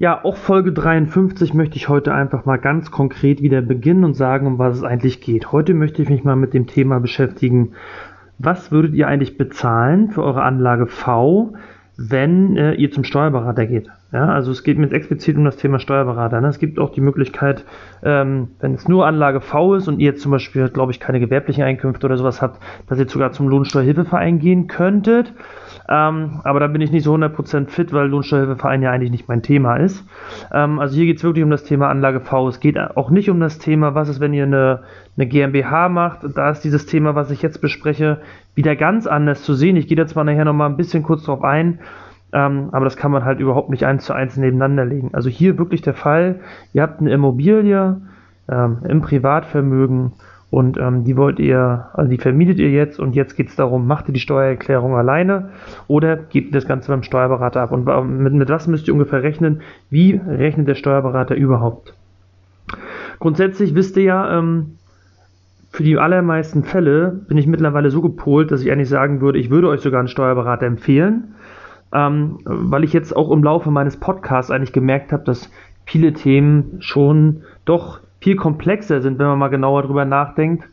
Ja, auch Folge 53 möchte ich heute einfach mal ganz konkret wieder beginnen und sagen, um was es eigentlich geht. Heute möchte ich mich mal mit dem Thema beschäftigen, was würdet ihr eigentlich bezahlen für eure Anlage V, wenn äh, ihr zum Steuerberater geht? Ja, also es geht mir jetzt explizit um das Thema Steuerberater. Ne? Es gibt auch die Möglichkeit, ähm, wenn es nur Anlage V ist und ihr jetzt zum Beispiel, glaube ich, keine gewerblichen Einkünfte oder sowas habt, dass ihr sogar zum Lohnsteuerhilfeverein gehen könntet. Ähm, aber da bin ich nicht so 100% fit, weil Lohnsteuerhilfeverein ja eigentlich nicht mein Thema ist. Ähm, also hier geht es wirklich um das Thema Anlage V. Es geht auch nicht um das Thema, was ist, wenn ihr eine, eine GmbH macht. Da ist dieses Thema, was ich jetzt bespreche, wieder ganz anders zu sehen. Ich gehe da zwar nachher nochmal ein bisschen kurz drauf ein, ähm, aber das kann man halt überhaupt nicht eins zu eins nebeneinander legen. Also hier wirklich der Fall, ihr habt eine Immobilie ähm, im Privatvermögen und ähm, die wollt ihr, also die vermietet ihr jetzt und jetzt geht es darum, macht ihr die Steuererklärung alleine oder gebt ihr das Ganze beim Steuerberater ab? Und mit, mit was müsst ihr ungefähr rechnen? Wie rechnet der Steuerberater überhaupt? Grundsätzlich wisst ihr ja, ähm, für die allermeisten Fälle bin ich mittlerweile so gepolt, dass ich eigentlich sagen würde, ich würde euch sogar einen Steuerberater empfehlen, ähm, weil ich jetzt auch im Laufe meines Podcasts eigentlich gemerkt habe, dass viele Themen schon doch viel komplexer sind, wenn man mal genauer drüber nachdenkt,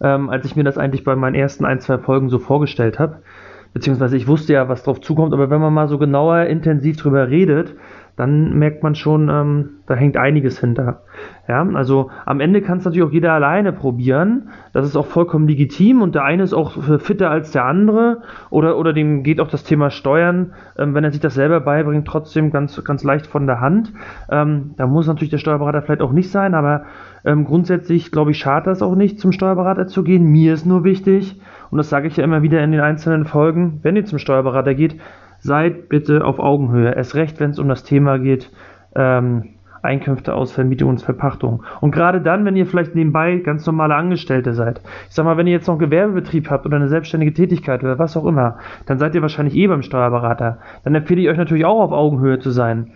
ähm, als ich mir das eigentlich bei meinen ersten ein, zwei Folgen so vorgestellt habe. Beziehungsweise ich wusste ja, was drauf zukommt, aber wenn man mal so genauer intensiv drüber redet, dann merkt man schon, ähm, da hängt einiges hinter. Ja, also am Ende kann es natürlich auch jeder alleine probieren. Das ist auch vollkommen legitim und der eine ist auch fitter als der andere oder, oder dem geht auch das Thema Steuern, ähm, wenn er sich das selber beibringt, trotzdem ganz, ganz leicht von der Hand. Ähm, da muss natürlich der Steuerberater vielleicht auch nicht sein, aber ähm, grundsätzlich glaube ich, schadet das auch nicht, zum Steuerberater zu gehen. Mir ist nur wichtig, und das sage ich ja immer wieder in den einzelnen Folgen, wenn ihr zum Steuerberater geht, seid bitte auf Augenhöhe. Erst recht, wenn es um das Thema geht, ähm, Einkünfte aus Vermietung und Verpachtung. Und gerade dann, wenn ihr vielleicht nebenbei ganz normale Angestellte seid, ich sag mal, wenn ihr jetzt noch einen Gewerbebetrieb habt oder eine selbstständige Tätigkeit oder was auch immer, dann seid ihr wahrscheinlich eh beim Steuerberater. Dann empfehle ich euch natürlich auch auf Augenhöhe zu sein.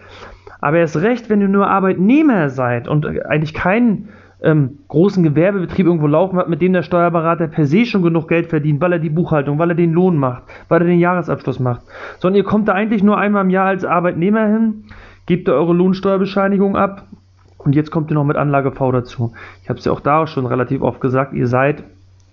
Aber erst recht, wenn ihr nur Arbeitnehmer seid und eigentlich keinen ähm, großen Gewerbebetrieb irgendwo laufen hat, mit dem der Steuerberater per se schon genug Geld verdient, weil er die Buchhaltung, weil er den Lohn macht, weil er den Jahresabschluss macht. Sondern ihr kommt da eigentlich nur einmal im Jahr als Arbeitnehmer hin, gebt ihr eure Lohnsteuerbescheinigung ab und jetzt kommt ihr noch mit Anlage V dazu. Ich habe es ja auch da schon relativ oft gesagt, ihr seid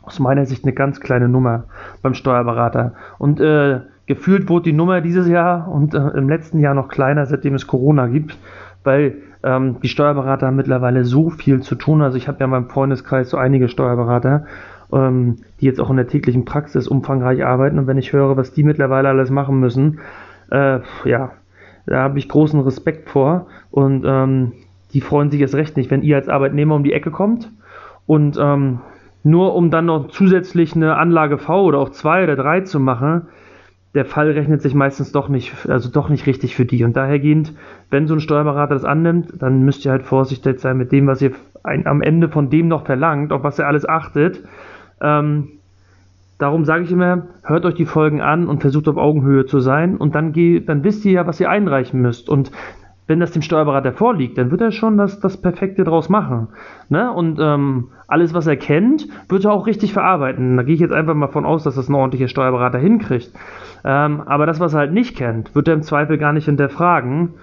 aus meiner Sicht eine ganz kleine Nummer beim Steuerberater. Und äh, gefühlt wurde die Nummer dieses Jahr und äh, im letzten Jahr noch kleiner, seitdem es Corona gibt, weil ähm, die Steuerberater haben mittlerweile so viel zu tun. Also ich habe ja in meinem Freundeskreis so einige Steuerberater, ähm, die jetzt auch in der täglichen Praxis umfangreich arbeiten. Und wenn ich höre, was die mittlerweile alles machen müssen, äh, ja, da habe ich großen Respekt vor. Und ähm, die freuen sich jetzt recht nicht, wenn ihr als Arbeitnehmer um die Ecke kommt und ähm, nur um dann noch zusätzlich eine Anlage V oder auch zwei oder drei zu machen, der Fall rechnet sich meistens doch nicht, also doch nicht richtig für die. Und dahergehend, wenn so ein Steuerberater das annimmt, dann müsst ihr halt vorsichtig sein mit dem, was ihr ein, am Ende von dem noch verlangt, auf was ihr alles achtet. Ähm, darum sage ich immer, hört euch die Folgen an und versucht auf Augenhöhe zu sein und dann, geht, dann wisst ihr ja, was ihr einreichen müsst. Und wenn das dem Steuerberater vorliegt, dann wird er schon das, das Perfekte draus machen. Ne? Und ähm, alles, was er kennt, wird er auch richtig verarbeiten. Da gehe ich jetzt einfach mal von aus, dass das ein ordentlicher Steuerberater hinkriegt. Ähm, aber das, was er halt nicht kennt, wird er im Zweifel gar nicht hinterfragen,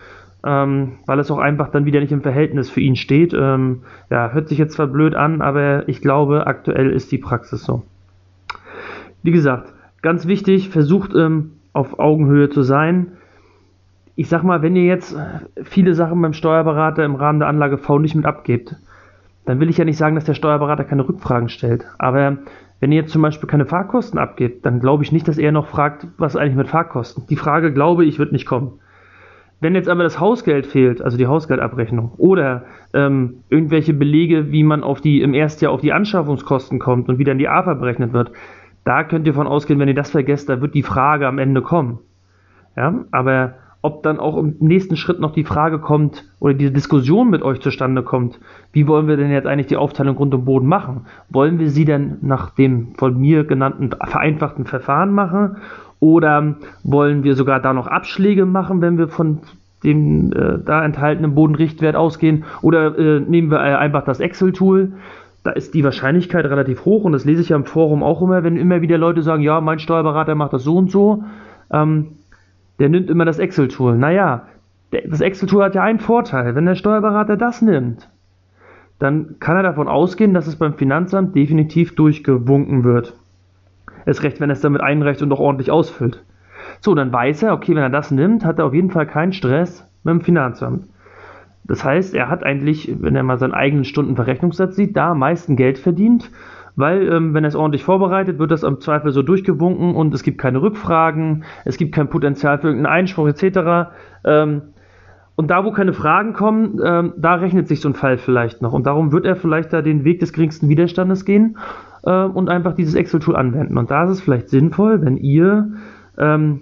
ähm, weil es auch einfach dann wieder nicht im Verhältnis für ihn steht. Ähm, ja, hört sich jetzt zwar blöd an, aber ich glaube, aktuell ist die Praxis so. Wie gesagt, ganz wichtig, versucht ähm, auf Augenhöhe zu sein ich sag mal, wenn ihr jetzt viele Sachen beim Steuerberater im Rahmen der Anlage V nicht mit abgebt, dann will ich ja nicht sagen, dass der Steuerberater keine Rückfragen stellt. Aber wenn ihr jetzt zum Beispiel keine Fahrkosten abgebt, dann glaube ich nicht, dass er noch fragt, was eigentlich mit Fahrkosten. Die Frage, glaube ich, wird nicht kommen. Wenn jetzt aber das Hausgeld fehlt, also die Hausgeldabrechnung, oder ähm, irgendwelche Belege, wie man auf die, im ersten Jahr auf die Anschaffungskosten kommt und wie dann die AFA berechnet wird, da könnt ihr von ausgehen, wenn ihr das vergesst, da wird die Frage am Ende kommen. Ja, aber ob dann auch im nächsten Schritt noch die Frage kommt oder diese Diskussion mit euch zustande kommt, wie wollen wir denn jetzt eigentlich die Aufteilung Grund und Boden machen? Wollen wir sie denn nach dem von mir genannten vereinfachten Verfahren machen oder wollen wir sogar da noch Abschläge machen, wenn wir von dem äh, da enthaltenen Bodenrichtwert ausgehen oder äh, nehmen wir einfach das Excel-Tool? Da ist die Wahrscheinlichkeit relativ hoch und das lese ich ja im Forum auch immer, wenn immer wieder Leute sagen, ja, mein Steuerberater macht das so und so. Ähm, der nimmt immer das Excel-Tool. Naja, das Excel-Tool hat ja einen Vorteil. Wenn der Steuerberater das nimmt, dann kann er davon ausgehen, dass es beim Finanzamt definitiv durchgewunken wird. Erst recht, wenn er es damit einreicht und auch ordentlich ausfüllt. So, dann weiß er, okay, wenn er das nimmt, hat er auf jeden Fall keinen Stress mit dem Finanzamt. Das heißt, er hat eigentlich, wenn er mal seinen eigenen Stundenverrechnungssatz sieht, da am meisten Geld verdient, weil ähm, wenn er es ordentlich vorbereitet, wird das am Zweifel so durchgewunken und es gibt keine Rückfragen, es gibt kein Potenzial für irgendeinen Einspruch etc. Ähm, und da, wo keine Fragen kommen, ähm, da rechnet sich so ein Fall vielleicht noch. Und darum wird er vielleicht da den Weg des geringsten Widerstandes gehen äh, und einfach dieses Excel-Tool anwenden. Und da ist es vielleicht sinnvoll, wenn ihr ähm,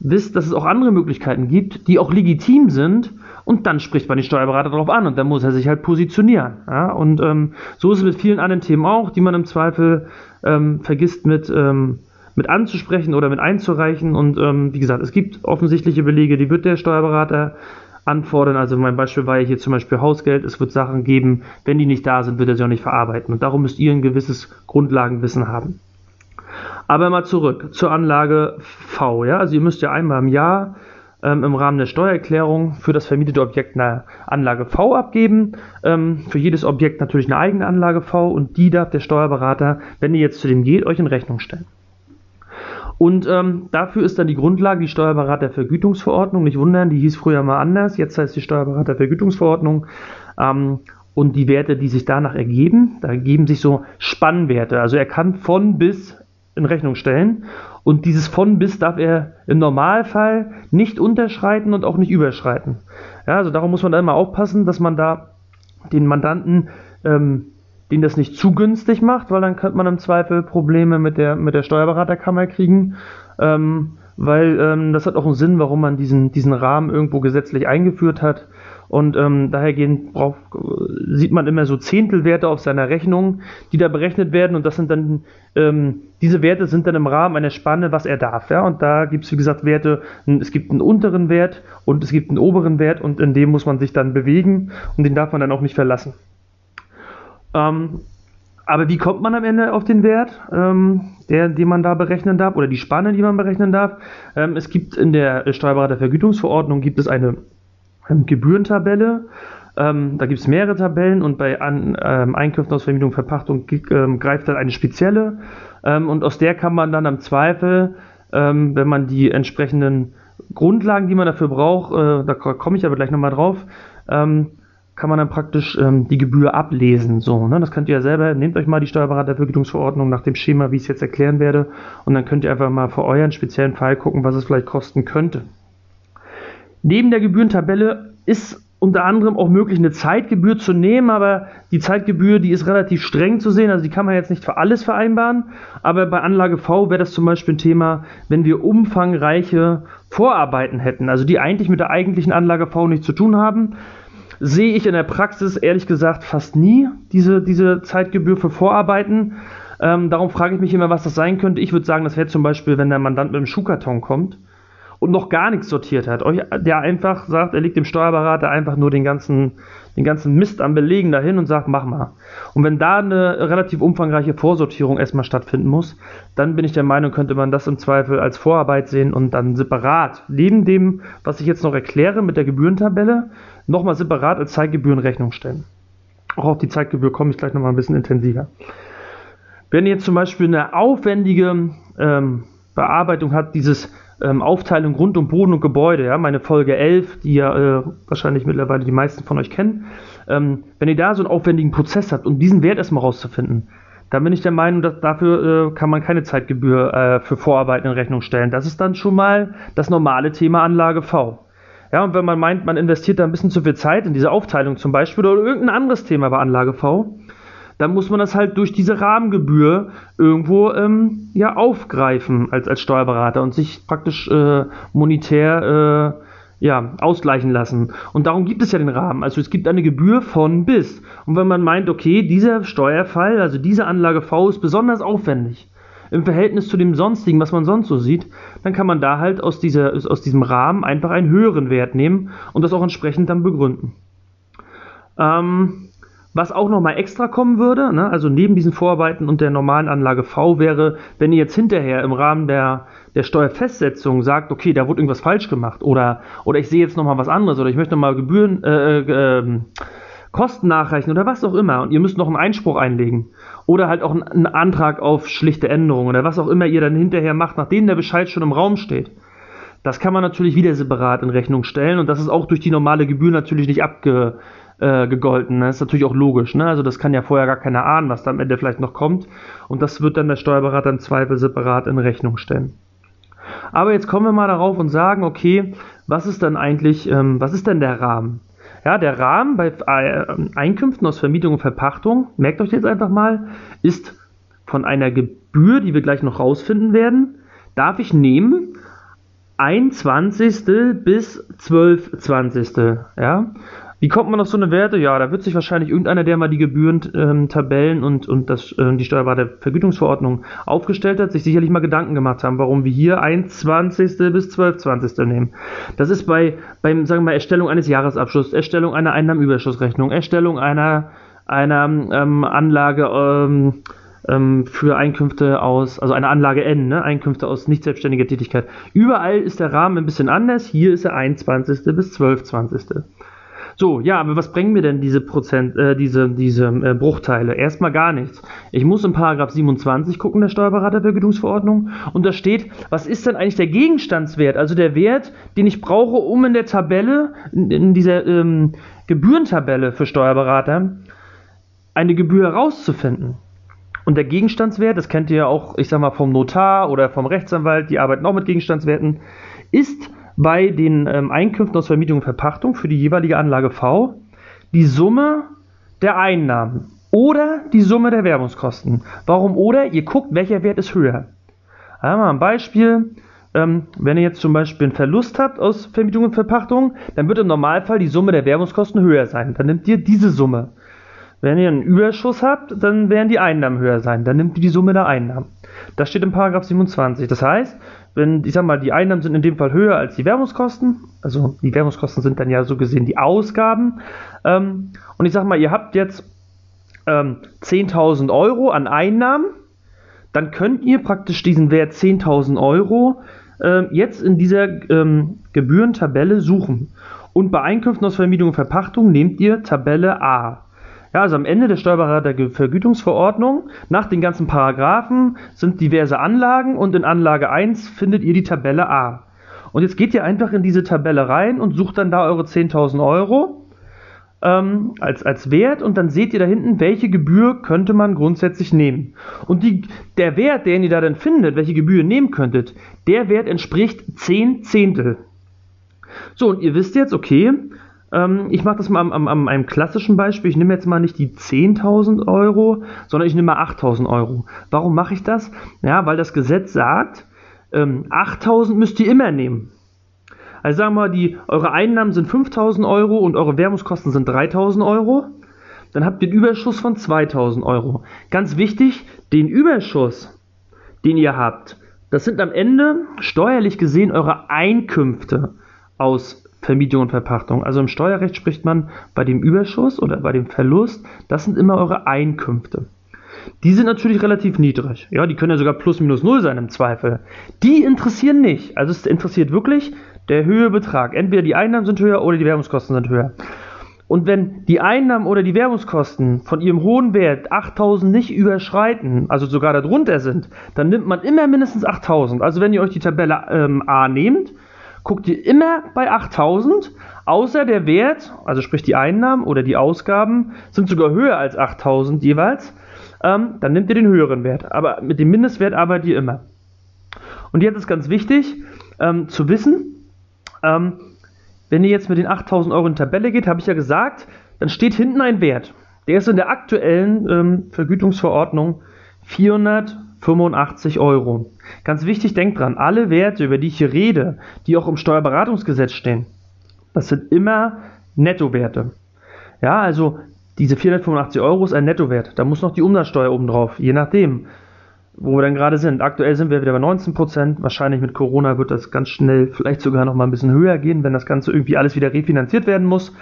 wisst, dass es auch andere Möglichkeiten gibt, die auch legitim sind. Und dann spricht man den Steuerberater darauf an und dann muss er sich halt positionieren. Ja? Und ähm, so ist es mit vielen anderen Themen auch, die man im Zweifel ähm, vergisst mit, ähm, mit anzusprechen oder mit einzureichen. Und ähm, wie gesagt, es gibt offensichtliche Belege, die wird der Steuerberater anfordern. Also mein Beispiel war ja hier zum Beispiel Hausgeld. Es wird Sachen geben, wenn die nicht da sind, wird er sie auch nicht verarbeiten. Und darum müsst ihr ein gewisses Grundlagenwissen haben. Aber mal zurück zur Anlage V. Ja? Also ihr müsst ja einmal im Jahr ähm, im Rahmen der Steuererklärung für das vermietete Objekt eine Anlage V abgeben. Ähm, für jedes Objekt natürlich eine eigene Anlage V und die darf der Steuerberater, wenn ihr jetzt zu dem geht, euch in Rechnung stellen. Und ähm, dafür ist dann die Grundlage die Steuerberatervergütungsverordnung. Nicht wundern, die hieß früher mal anders, jetzt heißt die Steuerberatervergütungsverordnung. Ähm, und die Werte, die sich danach ergeben, da ergeben sich so Spannwerte. Also er kann von bis in Rechnung stellen. Und dieses von bis darf er im Normalfall nicht unterschreiten und auch nicht überschreiten. Ja, also darum muss man da immer aufpassen, dass man da den Mandanten ähm, den das nicht zu günstig macht, weil dann könnte man im Zweifel Probleme mit der, mit der Steuerberaterkammer kriegen. Ähm, weil ähm, das hat auch einen Sinn, warum man diesen, diesen Rahmen irgendwo gesetzlich eingeführt hat. Und ähm, dahergehend braucht, sieht man immer so Zehntelwerte auf seiner Rechnung, die da berechnet werden. Und das sind dann, ähm, diese Werte sind dann im Rahmen einer Spanne, was er darf. Ja? Und da gibt es, wie gesagt, Werte, es gibt einen unteren Wert und es gibt einen oberen Wert und in dem muss man sich dann bewegen und den darf man dann auch nicht verlassen. Ähm, aber wie kommt man am Ende auf den Wert, ähm, der, den man da berechnen darf, oder die Spanne, die man berechnen darf? Ähm, es gibt in der Steuerberatervergütungsverordnung gibt es eine Gebührentabelle. Ähm, da gibt es mehrere Tabellen und bei An ähm, Einkünften aus Vermietung, Verpachtung greift dann eine spezielle. und aus der kann man dann am Zweifel, wenn man die entsprechenden Grundlagen, die man dafür braucht, äh, da komme ich aber gleich nochmal drauf, kann man dann praktisch ähm, die Gebühr ablesen. So, ne? Das könnt ihr ja selber, nehmt euch mal die Steuerberatervergütungsverordnung nach dem Schema, wie ich es jetzt erklären werde, und dann könnt ihr einfach mal für euren speziellen Fall gucken, was es vielleicht kosten könnte. Neben der Gebührentabelle ist unter anderem auch möglich, eine Zeitgebühr zu nehmen, aber die Zeitgebühr, die ist relativ streng zu sehen, also die kann man jetzt nicht für alles vereinbaren, aber bei Anlage V wäre das zum Beispiel ein Thema, wenn wir umfangreiche Vorarbeiten hätten, also die eigentlich mit der eigentlichen Anlage V nichts zu tun haben, sehe ich in der Praxis ehrlich gesagt fast nie diese, diese Zeitgebühr für Vorarbeiten. Ähm, darum frage ich mich immer, was das sein könnte. Ich würde sagen, das wäre zum Beispiel, wenn der Mandant mit einem Schuhkarton kommt und noch gar nichts sortiert hat. Der einfach sagt, er legt dem Steuerberater einfach nur den ganzen, den ganzen Mist am Belegen dahin und sagt, mach mal. Und wenn da eine relativ umfangreiche Vorsortierung erstmal stattfinden muss, dann bin ich der Meinung, könnte man das im Zweifel als Vorarbeit sehen und dann separat, neben dem, was ich jetzt noch erkläre mit der Gebührentabelle, nochmal separat als Zeitgebühren Rechnung stellen. Auch auf die Zeitgebühr komme ich gleich nochmal ein bisschen intensiver. Wenn ihr jetzt zum Beispiel eine aufwendige ähm, Bearbeitung hat, dieses ähm, Aufteilung rund um Boden und Gebäude, ja, meine Folge 11, die ja äh, wahrscheinlich mittlerweile die meisten von euch kennen, ähm, wenn ihr da so einen aufwendigen Prozess habt, um diesen Wert erstmal rauszufinden, dann bin ich der Meinung, dass dafür äh, kann man keine Zeitgebühr äh, für Vorarbeiten in Rechnung stellen. Das ist dann schon mal das normale Thema Anlage V. Ja, und wenn man meint, man investiert da ein bisschen zu viel Zeit in diese Aufteilung zum Beispiel oder irgendein anderes Thema bei Anlage V, dann muss man das halt durch diese Rahmengebühr irgendwo ähm, ja aufgreifen als, als Steuerberater und sich praktisch äh, monetär äh, ja, ausgleichen lassen. Und darum gibt es ja den Rahmen. Also es gibt eine Gebühr von bis. Und wenn man meint, okay, dieser Steuerfall, also diese Anlage V ist besonders aufwendig im Verhältnis zu dem sonstigen, was man sonst so sieht, dann kann man da halt aus, dieser, aus diesem Rahmen einfach einen höheren Wert nehmen und das auch entsprechend dann begründen. Ähm, Was auch nochmal extra kommen würde, ne, also neben diesen Vorarbeiten und der normalen Anlage V wäre, wenn ihr jetzt hinterher im Rahmen der, der Steuerfestsetzung sagt, okay, da wurde irgendwas falsch gemacht oder, oder ich sehe jetzt nochmal was anderes oder ich möchte nochmal Gebühren, äh, äh, ähm, Kosten nachreichen oder was auch immer und ihr müsst noch einen Einspruch einlegen oder halt auch einen Antrag auf schlichte Änderungen oder was auch immer ihr dann hinterher macht, nachdem der Bescheid schon im Raum steht. Das kann man natürlich wieder separat in Rechnung stellen und das ist auch durch die normale Gebühr natürlich nicht abgegolten. Äh, das ist natürlich auch logisch. Ne? Also das kann ja vorher gar keiner ahnen, was da am Ende vielleicht noch kommt und das wird dann der Steuerberater im Zweifel separat in Rechnung stellen. Aber jetzt kommen wir mal darauf und sagen, okay, was ist dann eigentlich, ähm, was ist denn der Rahmen? Ja, der Rahmen bei äh, Einkünften aus Vermietung und Verpachtung, merkt euch jetzt einfach mal, ist von einer Gebühr, die wir gleich noch rausfinden werden, darf ich nehmen 1 Zwanzigstel bis 12 Zwanzigstel. Ja? Wie kommt man auf so eine Werte? Ja, da wird sich wahrscheinlich irgendeiner, der mal die Gebühren-Tabellen ähm, und, und das, äh, die steuerbare Vergütungsverordnung aufgestellt hat, sich sicherlich mal Gedanken gemacht haben, warum wir hier 1 Zwanzigstel bis 12 Zwanzigstel nehmen. Das ist bei, beim, sagen wir mal, Erstellung eines Jahresabschlusses, Erstellung einer Einnahmenüberschussrechnung, Erstellung einer, einer ähm, Anlage, ähm, ähm, für Einkünfte aus, also eine Anlage N, ne? Einkünfte aus nicht selbstständiger Tätigkeit. Überall ist der Rahmen ein bisschen anders. Hier ist er 21. bis 12. So, ja, aber was bringen mir denn diese Prozent, äh, diese, diese äh, Bruchteile? Erstmal gar nichts. Ich muss in Paragraph 27 gucken, der Steuerberatervergütungsverordnung, und da steht, was ist denn eigentlich der Gegenstandswert, also der Wert, den ich brauche, um in der Tabelle, in, in dieser ähm, Gebührentabelle für Steuerberater, eine Gebühr herauszufinden. Und der Gegenstandswert, das kennt ihr ja auch, ich sag mal, vom Notar oder vom Rechtsanwalt, die arbeiten auch mit Gegenstandswerten, ist bei den ähm, Einkünften aus Vermietung und Verpachtung für die jeweilige Anlage V die Summe der Einnahmen oder die Summe der Werbungskosten. Warum oder? Ihr guckt, welcher Wert ist höher. Einmal ein Beispiel. Ähm, wenn ihr jetzt zum Beispiel einen Verlust habt aus Vermietung und Verpachtung, dann wird im Normalfall die Summe der Werbungskosten höher sein. Dann nimmt ihr diese Summe. Wenn ihr einen Überschuss habt, dann werden die Einnahmen höher sein. Dann nimmt ihr die Summe der Einnahmen. Das steht in Paragraph 27. Das heißt, wenn, ich sag mal, die Einnahmen sind in dem Fall höher als die Werbungskosten, also die Werbungskosten sind dann ja so gesehen die Ausgaben, ähm, und ich sag mal, ihr habt jetzt ähm, 10.000 Euro an Einnahmen, dann könnt ihr praktisch diesen Wert 10.000 Euro äh, jetzt in dieser ähm, Gebührentabelle suchen. Und bei Einkünften aus Vermietung und Verpachtung nehmt ihr Tabelle A. Ja, also am Ende der Steuerberatervergütungsverordnung, nach den ganzen Paragraphen, sind diverse Anlagen und in Anlage 1 findet ihr die Tabelle A. Und jetzt geht ihr einfach in diese Tabelle rein und sucht dann da eure 10.000 Euro ähm, als, als Wert und dann seht ihr da hinten, welche Gebühr könnte man grundsätzlich nehmen. Und die, der Wert, den ihr da dann findet, welche Gebühr ihr nehmen könntet, der Wert entspricht 10 Zehntel. So, und ihr wisst jetzt, okay, ähm, ich mache das mal am, am, am, einem klassischen Beispiel. Ich nehme jetzt mal nicht die 10.000 Euro, sondern ich nehme mal 8.000 Euro. Warum mache ich das? Ja, weil das Gesetz sagt, ähm, 8.000 müsst ihr immer nehmen. Also sagen wir mal, die, eure Einnahmen sind 5.000 Euro und eure Werbungskosten sind 3.000 Euro. Dann habt ihr einen Überschuss von 2.000 Euro. Ganz wichtig, den Überschuss, den ihr habt, das sind am Ende steuerlich gesehen eure Einkünfte aus Vermietung und Verpachtung. Also im Steuerrecht spricht man bei dem Überschuss oder bei dem Verlust, das sind immer eure Einkünfte. Die sind natürlich relativ niedrig. Ja, die können ja sogar plus minus null sein im Zweifel. Die interessieren nicht. Also es interessiert wirklich der Höhebetrag. Entweder die Einnahmen sind höher oder die Werbungskosten sind höher. Und wenn die Einnahmen oder die Werbungskosten von ihrem hohen Wert 8000 nicht überschreiten, also sogar darunter sind, dann nimmt man immer mindestens 8000. Also wenn ihr euch die Tabelle ähm, A nehmt, guckt ihr immer bei 8000, außer der Wert, also sprich die Einnahmen oder die Ausgaben, sind sogar höher als 8000 jeweils, ähm, dann nehmt ihr den höheren Wert. Aber mit dem Mindestwert arbeitet ihr immer. Und jetzt ist ganz wichtig ähm, zu wissen, ähm, wenn ihr jetzt mit den 8000 Euro in die Tabelle geht, habe ich ja gesagt, dann steht hinten ein Wert. Der ist in der aktuellen ähm, Vergütungsverordnung 400 85 Euro. Ganz wichtig, denkt dran, alle Werte, über die ich hier rede, die auch im Steuerberatungsgesetz stehen, das sind immer Nettowerte. Ja, also diese 485 Euro ist ein Nettowert. Da muss noch die Umsatzsteuer oben drauf, je nachdem, wo wir dann gerade sind. Aktuell sind wir wieder bei 19 Prozent. Wahrscheinlich mit Corona wird das ganz schnell vielleicht sogar noch mal ein bisschen höher gehen, wenn das Ganze irgendwie alles wieder refinanziert werden muss.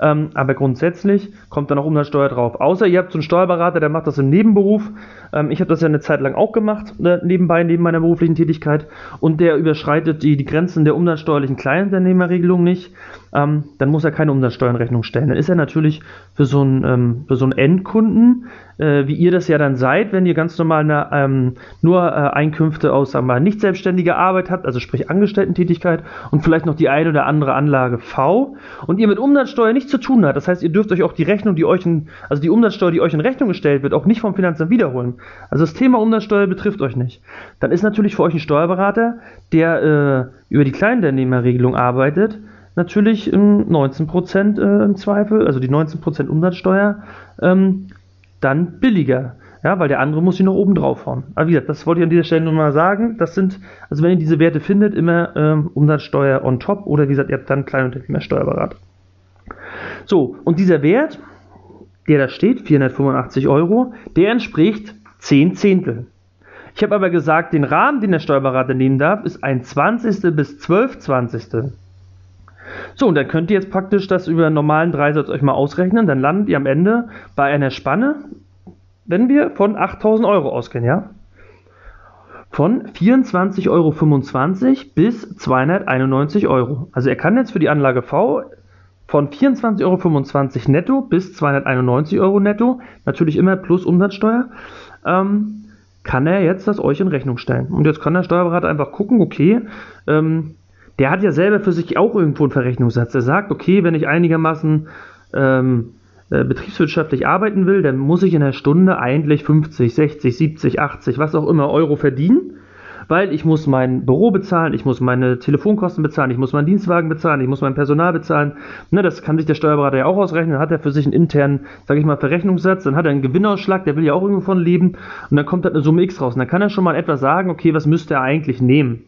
Ähm, aber grundsätzlich kommt da noch Umsatzsteuer drauf. Außer ihr habt so einen Steuerberater, der macht das im Nebenberuf. Ähm, ich habe das ja eine Zeit lang auch gemacht, äh, nebenbei, neben meiner beruflichen Tätigkeit. Und der überschreitet die, die Grenzen der umsatzsteuerlichen Kleinunternehmerregelung nicht. Ähm, dann muss er keine Umsatzsteuernrechnung stellen. Dann ist er natürlich für so einen, ähm, für so einen Endkunden, äh, wie ihr das ja dann seid, wenn ihr ganz normal eine, ähm, nur äh, Einkünfte aus sagen wir nicht selbstständiger Arbeit habt, also sprich Angestellten-Tätigkeit und vielleicht noch die eine oder andere Anlage V und ihr mit Umsatzsteuer nichts zu tun habt. Das heißt, ihr dürft euch auch die Rechnung, die euch in, also die Umsatzsteuer, die euch in Rechnung gestellt wird, auch nicht vom Finanzamt wiederholen. Also das Thema Umsatzsteuer betrifft euch nicht. Dann ist natürlich für euch ein Steuerberater, der äh, über die Kleinunternehmerregelung arbeitet, natürlich 19% äh, im Zweifel, also die 19% Umsatzsteuer, ähm, dann billiger. Ja, weil der andere muss sie noch oben drauf hauen. Aber wie gesagt, das wollte ich an dieser Stelle nur mal sagen. Das sind, also wenn ihr diese Werte findet, immer ähm, Umsatzsteuer on top oder wie gesagt, ihr habt dann Kleinunternehmer Steuerberater. So, und dieser Wert, der da steht, 485 Euro, der entspricht 10 Zehntel. Ich habe aber gesagt, den Rahmen, den der Steuerberater nehmen darf, ist ein 20. bis 12 20. So, und dann könnt ihr jetzt praktisch das über einen normalen Dreisatz euch mal ausrechnen. Dann landet ihr am Ende bei einer Spanne, wenn wir von 8000 Euro ausgehen, ja? Von 24,25 Euro bis 291 Euro. Also er kann jetzt für die Anlage V von 24,25 Euro netto bis 291 Euro netto, natürlich immer plus Umsatzsteuer, ähm, kann er jetzt das euch in Rechnung stellen. Und jetzt kann der Steuerberater einfach gucken, okay, ähm, der hat ja selber für sich auch irgendwo einen Verrechnungssatz. Er sagt, okay, wenn ich einigermaßen ähm, äh, betriebswirtschaftlich arbeiten will, dann muss ich in der Stunde eigentlich 50, 60, 70, 80, was auch immer Euro verdienen weil ich muss mein Büro bezahlen, ich muss meine Telefonkosten bezahlen, ich muss meinen Dienstwagen bezahlen, ich muss mein Personal bezahlen. Ne, das kann sich der Steuerberater ja auch ausrechnen. Dann hat er für sich einen internen, sage ich mal, Verrechnungssatz, dann hat er einen Gewinnausschlag, der will ja auch irgendwo von leben und dann kommt halt eine Summe X raus. Und dann kann er schon mal etwas sagen, okay, was müsste er eigentlich nehmen?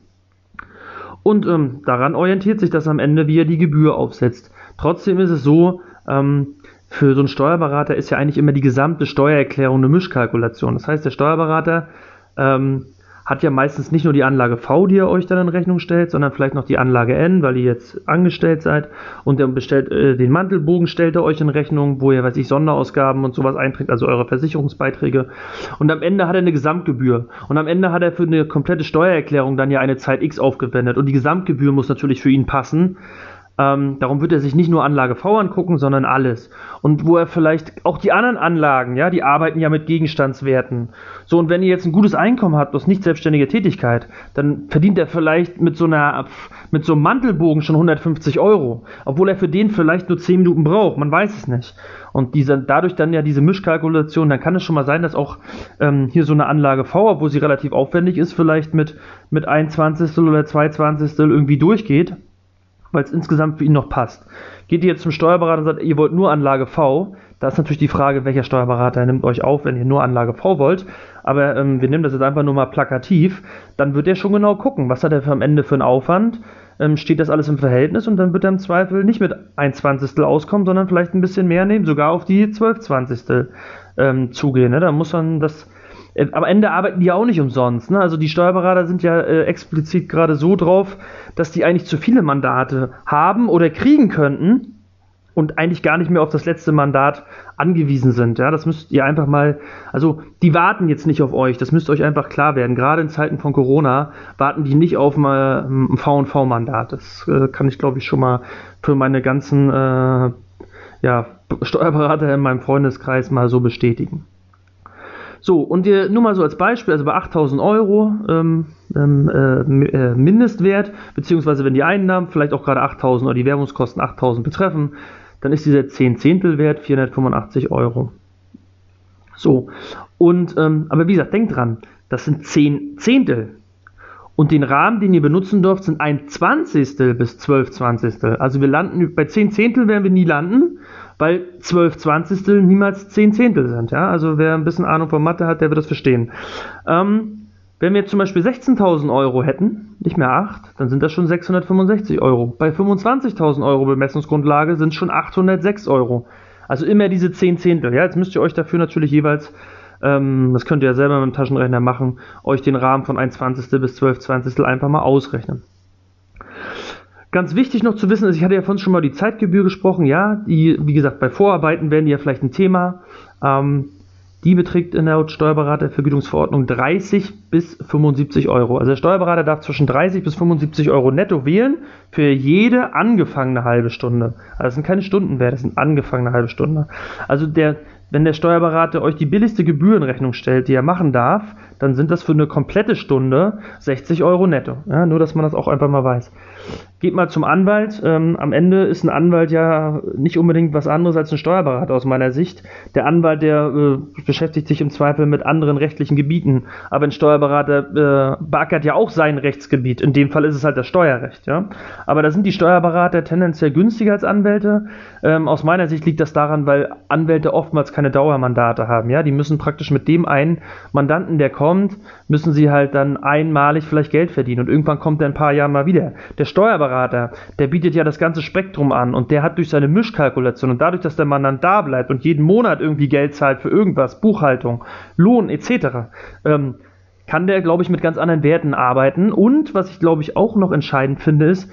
Und ähm, daran orientiert sich das am Ende, wie er die Gebühr aufsetzt. Trotzdem ist es so, ähm, für so einen Steuerberater ist ja eigentlich immer die gesamte Steuererklärung eine Mischkalkulation. Das heißt, der Steuerberater ähm, hat ja meistens nicht nur die Anlage V, die er euch dann in Rechnung stellt, sondern vielleicht noch die Anlage N, weil ihr jetzt angestellt seid und der bestellt äh, den Mantelbogen stellt er euch in Rechnung, wo ihr, weiß ich, Sonderausgaben und sowas einträgt, also eure Versicherungsbeiträge. Und am Ende hat er eine Gesamtgebühr. Und am Ende hat er für eine komplette Steuererklärung dann ja eine Zeit X aufgewendet. Und die Gesamtgebühr muss natürlich für ihn passen. Ähm, darum wird er sich nicht nur Anlage V angucken, sondern alles. Und wo er vielleicht auch die anderen Anlagen, ja, die arbeiten ja mit Gegenstandswerten. So, und wenn ihr jetzt ein gutes Einkommen habt aus nicht selbstständiger Tätigkeit, dann verdient er vielleicht mit so einer, mit so einem Mantelbogen schon 150 Euro. Obwohl er für den vielleicht nur 10 Minuten braucht. Man weiß es nicht. Und diese, dadurch dann ja diese Mischkalkulation, dann kann es schon mal sein, dass auch ähm, hier so eine Anlage V, obwohl sie relativ aufwendig ist, vielleicht mit, mit 1 Zwanzigstel oder 2 Zwanzigstel irgendwie durchgeht weil es insgesamt für ihn noch passt. Geht ihr jetzt zum Steuerberater und sagt, ihr wollt nur Anlage V, da ist natürlich die Frage, welcher Steuerberater nimmt euch auf, wenn ihr nur Anlage V wollt. Aber ähm, wir nehmen das jetzt einfach nur mal plakativ. Dann wird er schon genau gucken, was hat er am Ende für einen Aufwand. Ähm, steht das alles im Verhältnis und dann wird er im Zweifel nicht mit 1 Zwanzigstel auskommen, sondern vielleicht ein bisschen mehr nehmen, sogar auf die 12 Zwanzigstel ähm, zugehen. Ne? Da muss man das am Ende arbeiten die ja auch nicht umsonst. Ne? Also die Steuerberater sind ja äh, explizit gerade so drauf, dass die eigentlich zu viele Mandate haben oder kriegen könnten und eigentlich gar nicht mehr auf das letzte Mandat angewiesen sind. Ja, das müsst ihr einfach mal, also die warten jetzt nicht auf euch, das müsst euch einfach klar werden. Gerade in Zeiten von Corona warten die nicht auf ein V&V-Mandat. Das äh, kann ich, glaube ich, schon mal für meine ganzen äh, ja, Steuerberater in meinem Freundeskreis mal so bestätigen. So, und ihr, nur mal so als Beispiel, also bei 8000 Euro ähm, ähm, äh, äh, Mindestwert, beziehungsweise wenn die Einnahmen vielleicht auch gerade 8000 oder die Werbungskosten 8000 betreffen, dann ist dieser 10 Zehntel Wert 485 Euro. So, und, ähm, aber wie gesagt, denkt dran, das sind 10 Zehntel. Und den Rahmen, den ihr benutzen dürft, sind ein Zwanzigstel bis 12 Zwanzigstel. Also wir landen, bei 10 Zehntel werden wir nie landen, weil 12 Zwanzigstel niemals 10 Zehntel sind. Ja? Also wer ein bisschen Ahnung von Mathe hat, der wird das verstehen. Ähm, wenn wir jetzt zum Beispiel 16.000 Euro hätten, nicht mehr 8, dann sind das schon 665 Euro. Bei 25.000 Euro Bemessungsgrundlage sind es schon 806 Euro. Also immer diese 10 Zehntel. Ja? Jetzt müsst ihr euch dafür natürlich jeweils, ähm, das könnt ihr ja selber mit dem Taschenrechner machen, euch den Rahmen von 1 Zwanzigstel bis 12 Zwanzigstel einfach mal ausrechnen. Ganz wichtig noch zu wissen ist, ich hatte ja vorhin schon mal die Zeitgebühr gesprochen, ja, die, wie gesagt, bei Vorarbeiten werden die ja vielleicht ein Thema. Ähm, die beträgt in der Steuerberatervergütungsverordnung 30 bis 75 Euro. Also der Steuerberater darf zwischen 30 bis 75 Euro netto wählen für jede angefangene halbe Stunde. Also das sind keine Stundenwerte, das sind angefangene halbe Stunde. Also der, wenn der Steuerberater euch die billigste Gebührenrechnung stellt, die er machen darf, dann sind das für eine komplette Stunde 60 Euro netto. Ja, nur, dass man das auch einfach mal weiß. Geht mal zum Anwalt. Ähm, am Ende ist ein Anwalt ja nicht unbedingt was anderes als ein Steuerberater aus meiner Sicht. Der Anwalt, der äh, beschäftigt sich im Zweifel mit anderen rechtlichen Gebieten, aber ein Steuerberater äh, beackert ja auch sein Rechtsgebiet. In dem Fall ist es halt das Steuerrecht. Ja? Aber da sind die Steuerberater tendenziell günstiger als Anwälte. Ähm, aus meiner Sicht liegt das daran, weil Anwälte oftmals keine Dauermandate haben. Ja? Die müssen praktisch mit dem einen Mandanten, der kommt, müssen sie halt dann einmalig vielleicht Geld verdienen und irgendwann kommt er ein paar Jahre mal wieder. Der Steuerberater, der bietet ja das ganze Spektrum an und der hat durch seine Mischkalkulation und dadurch, dass der Mandant da bleibt und jeden Monat irgendwie Geld zahlt für irgendwas, Buchhaltung, Lohn etc., ähm, kann der, glaube ich, mit ganz anderen Werten arbeiten. Und was ich, glaube ich, auch noch entscheidend finde, ist,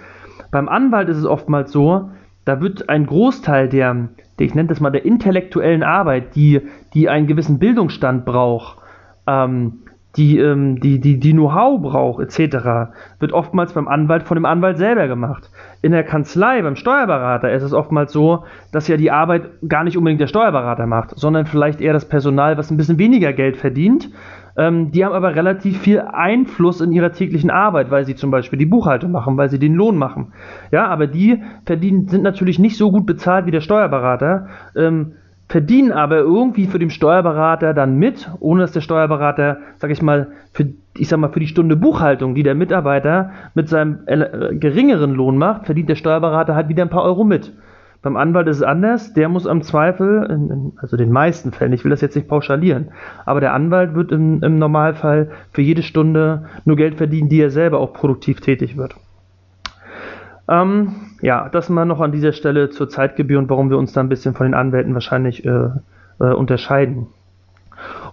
beim Anwalt ist es oftmals so, da wird ein Großteil der, der ich nenne das mal, der intellektuellen Arbeit, die, die einen gewissen Bildungsstand braucht, ähm, die, ähm, die, die, die Know-how braucht, etc., wird oftmals beim Anwalt von dem Anwalt selber gemacht. In der Kanzlei, beim Steuerberater ist es oftmals so, dass ja die Arbeit gar nicht unbedingt der Steuerberater macht, sondern vielleicht eher das Personal, was ein bisschen weniger Geld verdient. Ähm, die haben aber relativ viel Einfluss in ihrer täglichen Arbeit, weil sie zum Beispiel die Buchhaltung machen, weil sie den Lohn machen. Ja, aber die verdienen, sind natürlich nicht so gut bezahlt wie der Steuerberater. Ähm, verdienen aber irgendwie für den Steuerberater dann mit, ohne dass der Steuerberater, sag ich mal, für, ich sag mal, für die Stunde Buchhaltung, die der Mitarbeiter mit seinem äh, geringeren Lohn macht, verdient der Steuerberater halt wieder ein paar Euro mit. Beim Anwalt ist es anders, der muss am Zweifel, also den meisten Fällen, ich will das jetzt nicht pauschalieren, aber der Anwalt wird im, im Normalfall für jede Stunde nur Geld verdienen, die er selber auch produktiv tätig wird. Ähm, ja, das mal noch an dieser Stelle zur Zeitgebühr und warum wir uns da ein bisschen von den Anwälten wahrscheinlich äh, äh, unterscheiden.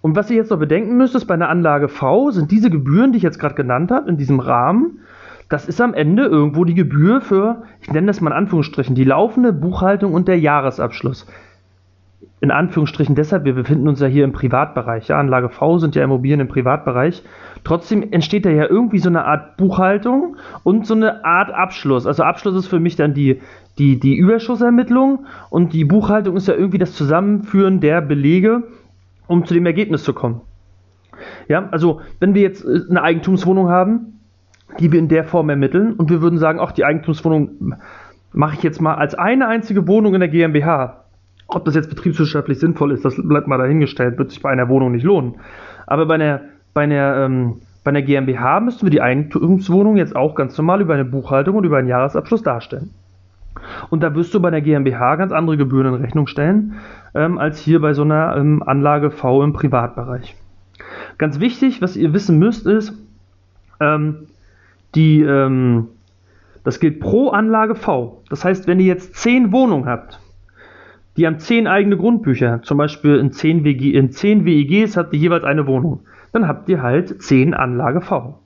Und was ihr jetzt noch bedenken müsst, ist bei einer Anlage V sind diese Gebühren, die ich jetzt gerade genannt habe, in diesem Rahmen, das ist am Ende irgendwo die Gebühr für, ich nenne das mal in Anführungsstrichen, die laufende Buchhaltung und der Jahresabschluss in Anführungsstrichen deshalb, wir befinden uns ja hier im Privatbereich. Ja, Anlage V sind ja Immobilien im Privatbereich. Trotzdem entsteht da ja irgendwie so eine Art Buchhaltung und so eine Art Abschluss. Also Abschluss ist für mich dann die, die, die Überschussermittlung und die Buchhaltung ist ja irgendwie das Zusammenführen der Belege, um zu dem Ergebnis zu kommen. Ja, also wenn wir jetzt äh, eine Eigentumswohnung haben, die wir in der Form ermitteln und wir würden sagen, ach, die Eigentumswohnung mache ich jetzt mal als eine einzige Wohnung in der GmbH ob das jetzt betriebswirtschaftlich sinnvoll ist, das bleibt mal dahingestellt, wird sich bei einer Wohnung nicht lohnen. Aber bei einer, bei einer, ähm, bei einer GmbH müssten wir die Eigentumswohnung jetzt auch ganz normal über eine Buchhaltung und über einen Jahresabschluss darstellen. Und da wirst du bei einer GmbH ganz andere Gebühren in Rechnung stellen, ähm, als hier bei so einer ähm, Anlage V im Privatbereich. Ganz wichtig, was ihr wissen müsst, ist, ähm, die, ähm, das gilt pro Anlage V. Das heißt, wenn ihr jetzt 10 Wohnungen habt, die haben zehn eigene Grundbücher. Zum Beispiel in zehn, WG, in zehn WEGs habt ihr jeweils eine Wohnung. Dann habt ihr halt zehn Anlage V.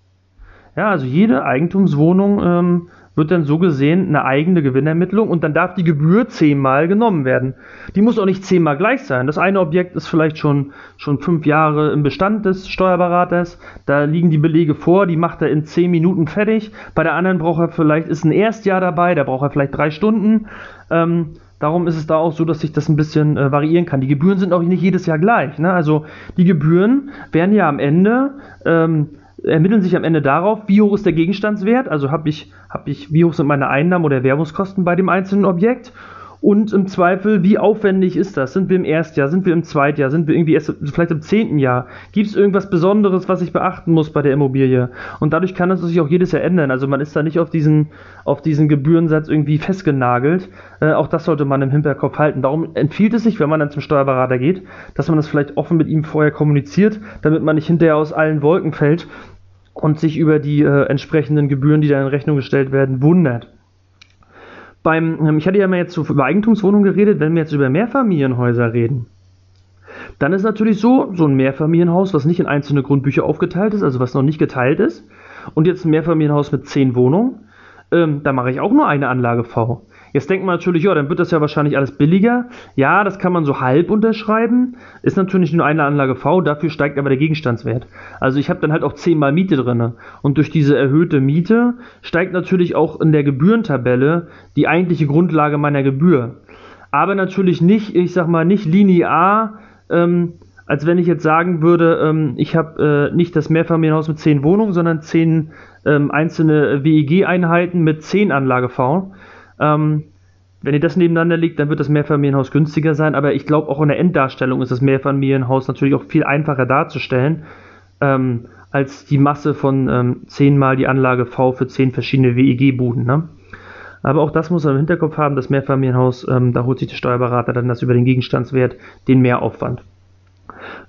Ja, also jede Eigentumswohnung ähm, wird dann so gesehen eine eigene Gewinnermittlung und dann darf die Gebühr zehnmal genommen werden. Die muss auch nicht zehnmal gleich sein. Das eine Objekt ist vielleicht schon, schon fünf Jahre im Bestand des Steuerberaters. Da liegen die Belege vor, die macht er in zehn Minuten fertig. Bei der anderen braucht er vielleicht, ist ein Erstjahr dabei, da braucht er vielleicht drei Stunden. Ähm, Darum ist es da auch so, dass sich das ein bisschen äh, variieren kann. Die Gebühren sind auch nicht jedes Jahr gleich. Ne? Also die Gebühren werden ja am Ende ähm, ermitteln sich am Ende darauf, wie hoch ist der Gegenstandswert, also habe ich, hab ich, wie hoch sind meine Einnahmen oder Werbungskosten bei dem einzelnen Objekt und im Zweifel, wie aufwendig ist das? Sind wir im Erstjahr? Sind wir im Zweitjahr? Sind wir irgendwie erst vielleicht im zehnten Jahr? Gibt es irgendwas Besonderes, was ich beachten muss bei der Immobilie? Und dadurch kann es sich auch jedes Jahr ändern. Also man ist da nicht auf diesen, auf diesen Gebührensatz irgendwie festgenagelt. Äh, auch das sollte man im Hinterkopf halten. Darum empfiehlt es sich, wenn man dann zum Steuerberater geht, dass man das vielleicht offen mit ihm vorher kommuniziert, damit man nicht hinterher aus allen Wolken fällt und sich über die äh, entsprechenden Gebühren, die da in Rechnung gestellt werden, wundert beim, ähm, ich hatte ja mal jetzt über Eigentumswohnungen geredet, wenn wir jetzt über Mehrfamilienhäuser reden, dann ist natürlich so, so ein Mehrfamilienhaus, was nicht in einzelne Grundbücher aufgeteilt ist, also was noch nicht geteilt ist, und jetzt ein Mehrfamilienhaus mit zehn Wohnungen, ähm, da mache ich auch nur eine Anlage V. Jetzt denkt man natürlich, ja, dann wird das ja wahrscheinlich alles billiger. Ja, das kann man so halb unterschreiben. Ist natürlich nur eine Anlage V, dafür steigt aber der Gegenstandswert. Also ich habe dann halt auch zehnmal Miete drin. Und durch diese erhöhte Miete steigt natürlich auch in der Gebührentabelle die eigentliche Grundlage meiner Gebühr. Aber natürlich nicht, ich sag mal, nicht linear, ähm, als wenn ich jetzt sagen würde, ähm, ich habe äh, nicht das Mehrfamilienhaus mit zehn Wohnungen, sondern zehn ähm, einzelne WEG-Einheiten mit zehn Anlage V ähm, wenn ihr das nebeneinander legt, dann wird das Mehrfamilienhaus günstiger sein, aber ich glaube auch in der Enddarstellung ist das Mehrfamilienhaus natürlich auch viel einfacher darzustellen, ähm, als die Masse von ähm, 10 mal die Anlage V für 10 verschiedene WEG-Buden. Ne? Aber auch das muss man im Hinterkopf haben, das Mehrfamilienhaus, ähm, da holt sich der Steuerberater dann das über den Gegenstandswert, den Mehraufwand.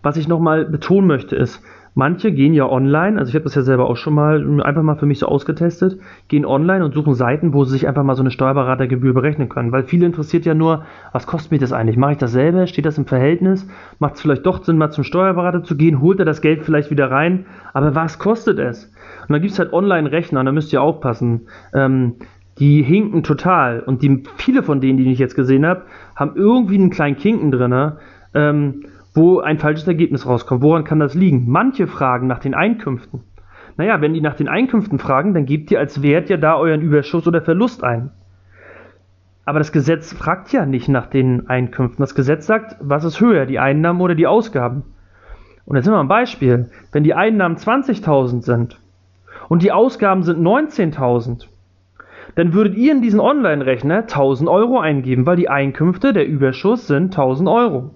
Was ich nochmal betonen möchte ist, Manche gehen ja online, also ich habe das ja selber auch schon mal einfach mal für mich so ausgetestet, gehen online und suchen Seiten, wo sie sich einfach mal so eine Steuerberatergebühr berechnen können. Weil viele interessiert ja nur, was kostet mir das eigentlich? Mache ich das selber? Steht das im Verhältnis? Macht es vielleicht doch Sinn, mal zum Steuerberater zu gehen? Holt er das Geld vielleicht wieder rein? Aber was kostet es? Und dann gibt es halt Online-Rechner da müsst ihr aufpassen. Ähm, die hinken total. Und die, viele von denen, die ich jetzt gesehen habe, haben irgendwie einen kleinen Kinken drin. Ähm, wo ein falsches Ergebnis rauskommt. Woran kann das liegen? Manche fragen nach den Einkünften. Naja, wenn die nach den Einkünften fragen, dann gebt ihr als Wert ja da euren Überschuss oder Verlust ein. Aber das Gesetz fragt ja nicht nach den Einkünften. Das Gesetz sagt, was ist höher, die Einnahmen oder die Ausgaben? Und jetzt sind wir ein Beispiel. Wenn die Einnahmen 20.000 sind und die Ausgaben sind 19.000, dann würdet ihr in diesen Online-Rechner 1000 Euro eingeben, weil die Einkünfte, der Überschuss sind 1000 Euro.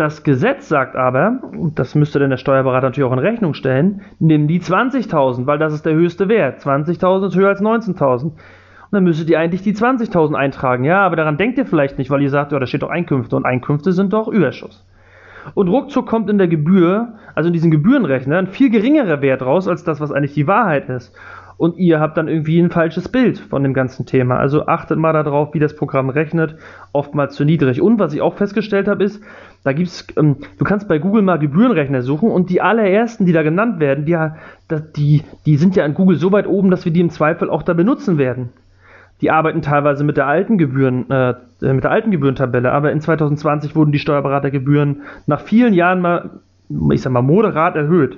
Das Gesetz sagt aber, und das müsste dann der Steuerberater natürlich auch in Rechnung stellen, nimm die 20.000, weil das ist der höchste Wert. 20.000 ist höher als 19.000. Und dann müsstet ihr eigentlich die 20.000 eintragen. Ja, aber daran denkt ihr vielleicht nicht, weil ihr sagt, ja, da steht doch Einkünfte und Einkünfte sind doch Überschuss. Und ruckzuck kommt in der Gebühr, also in diesen Gebührenrechner, ein viel geringerer Wert raus als das, was eigentlich die Wahrheit ist. Und ihr habt dann irgendwie ein falsches Bild von dem ganzen Thema. Also achtet mal darauf, wie das Programm rechnet. Oftmals zu niedrig. Und was ich auch festgestellt habe, ist, da gibt's, ähm, du kannst bei Google mal Gebührenrechner suchen und die allerersten, die da genannt werden, die, die, die sind ja an Google so weit oben, dass wir die im Zweifel auch da benutzen werden. Die arbeiten teilweise mit der alten Gebühren, äh, äh mit der alten Gebührentabelle, aber in 2020 wurden die Steuerberatergebühren nach vielen Jahren mal, ich sag mal, moderat erhöht.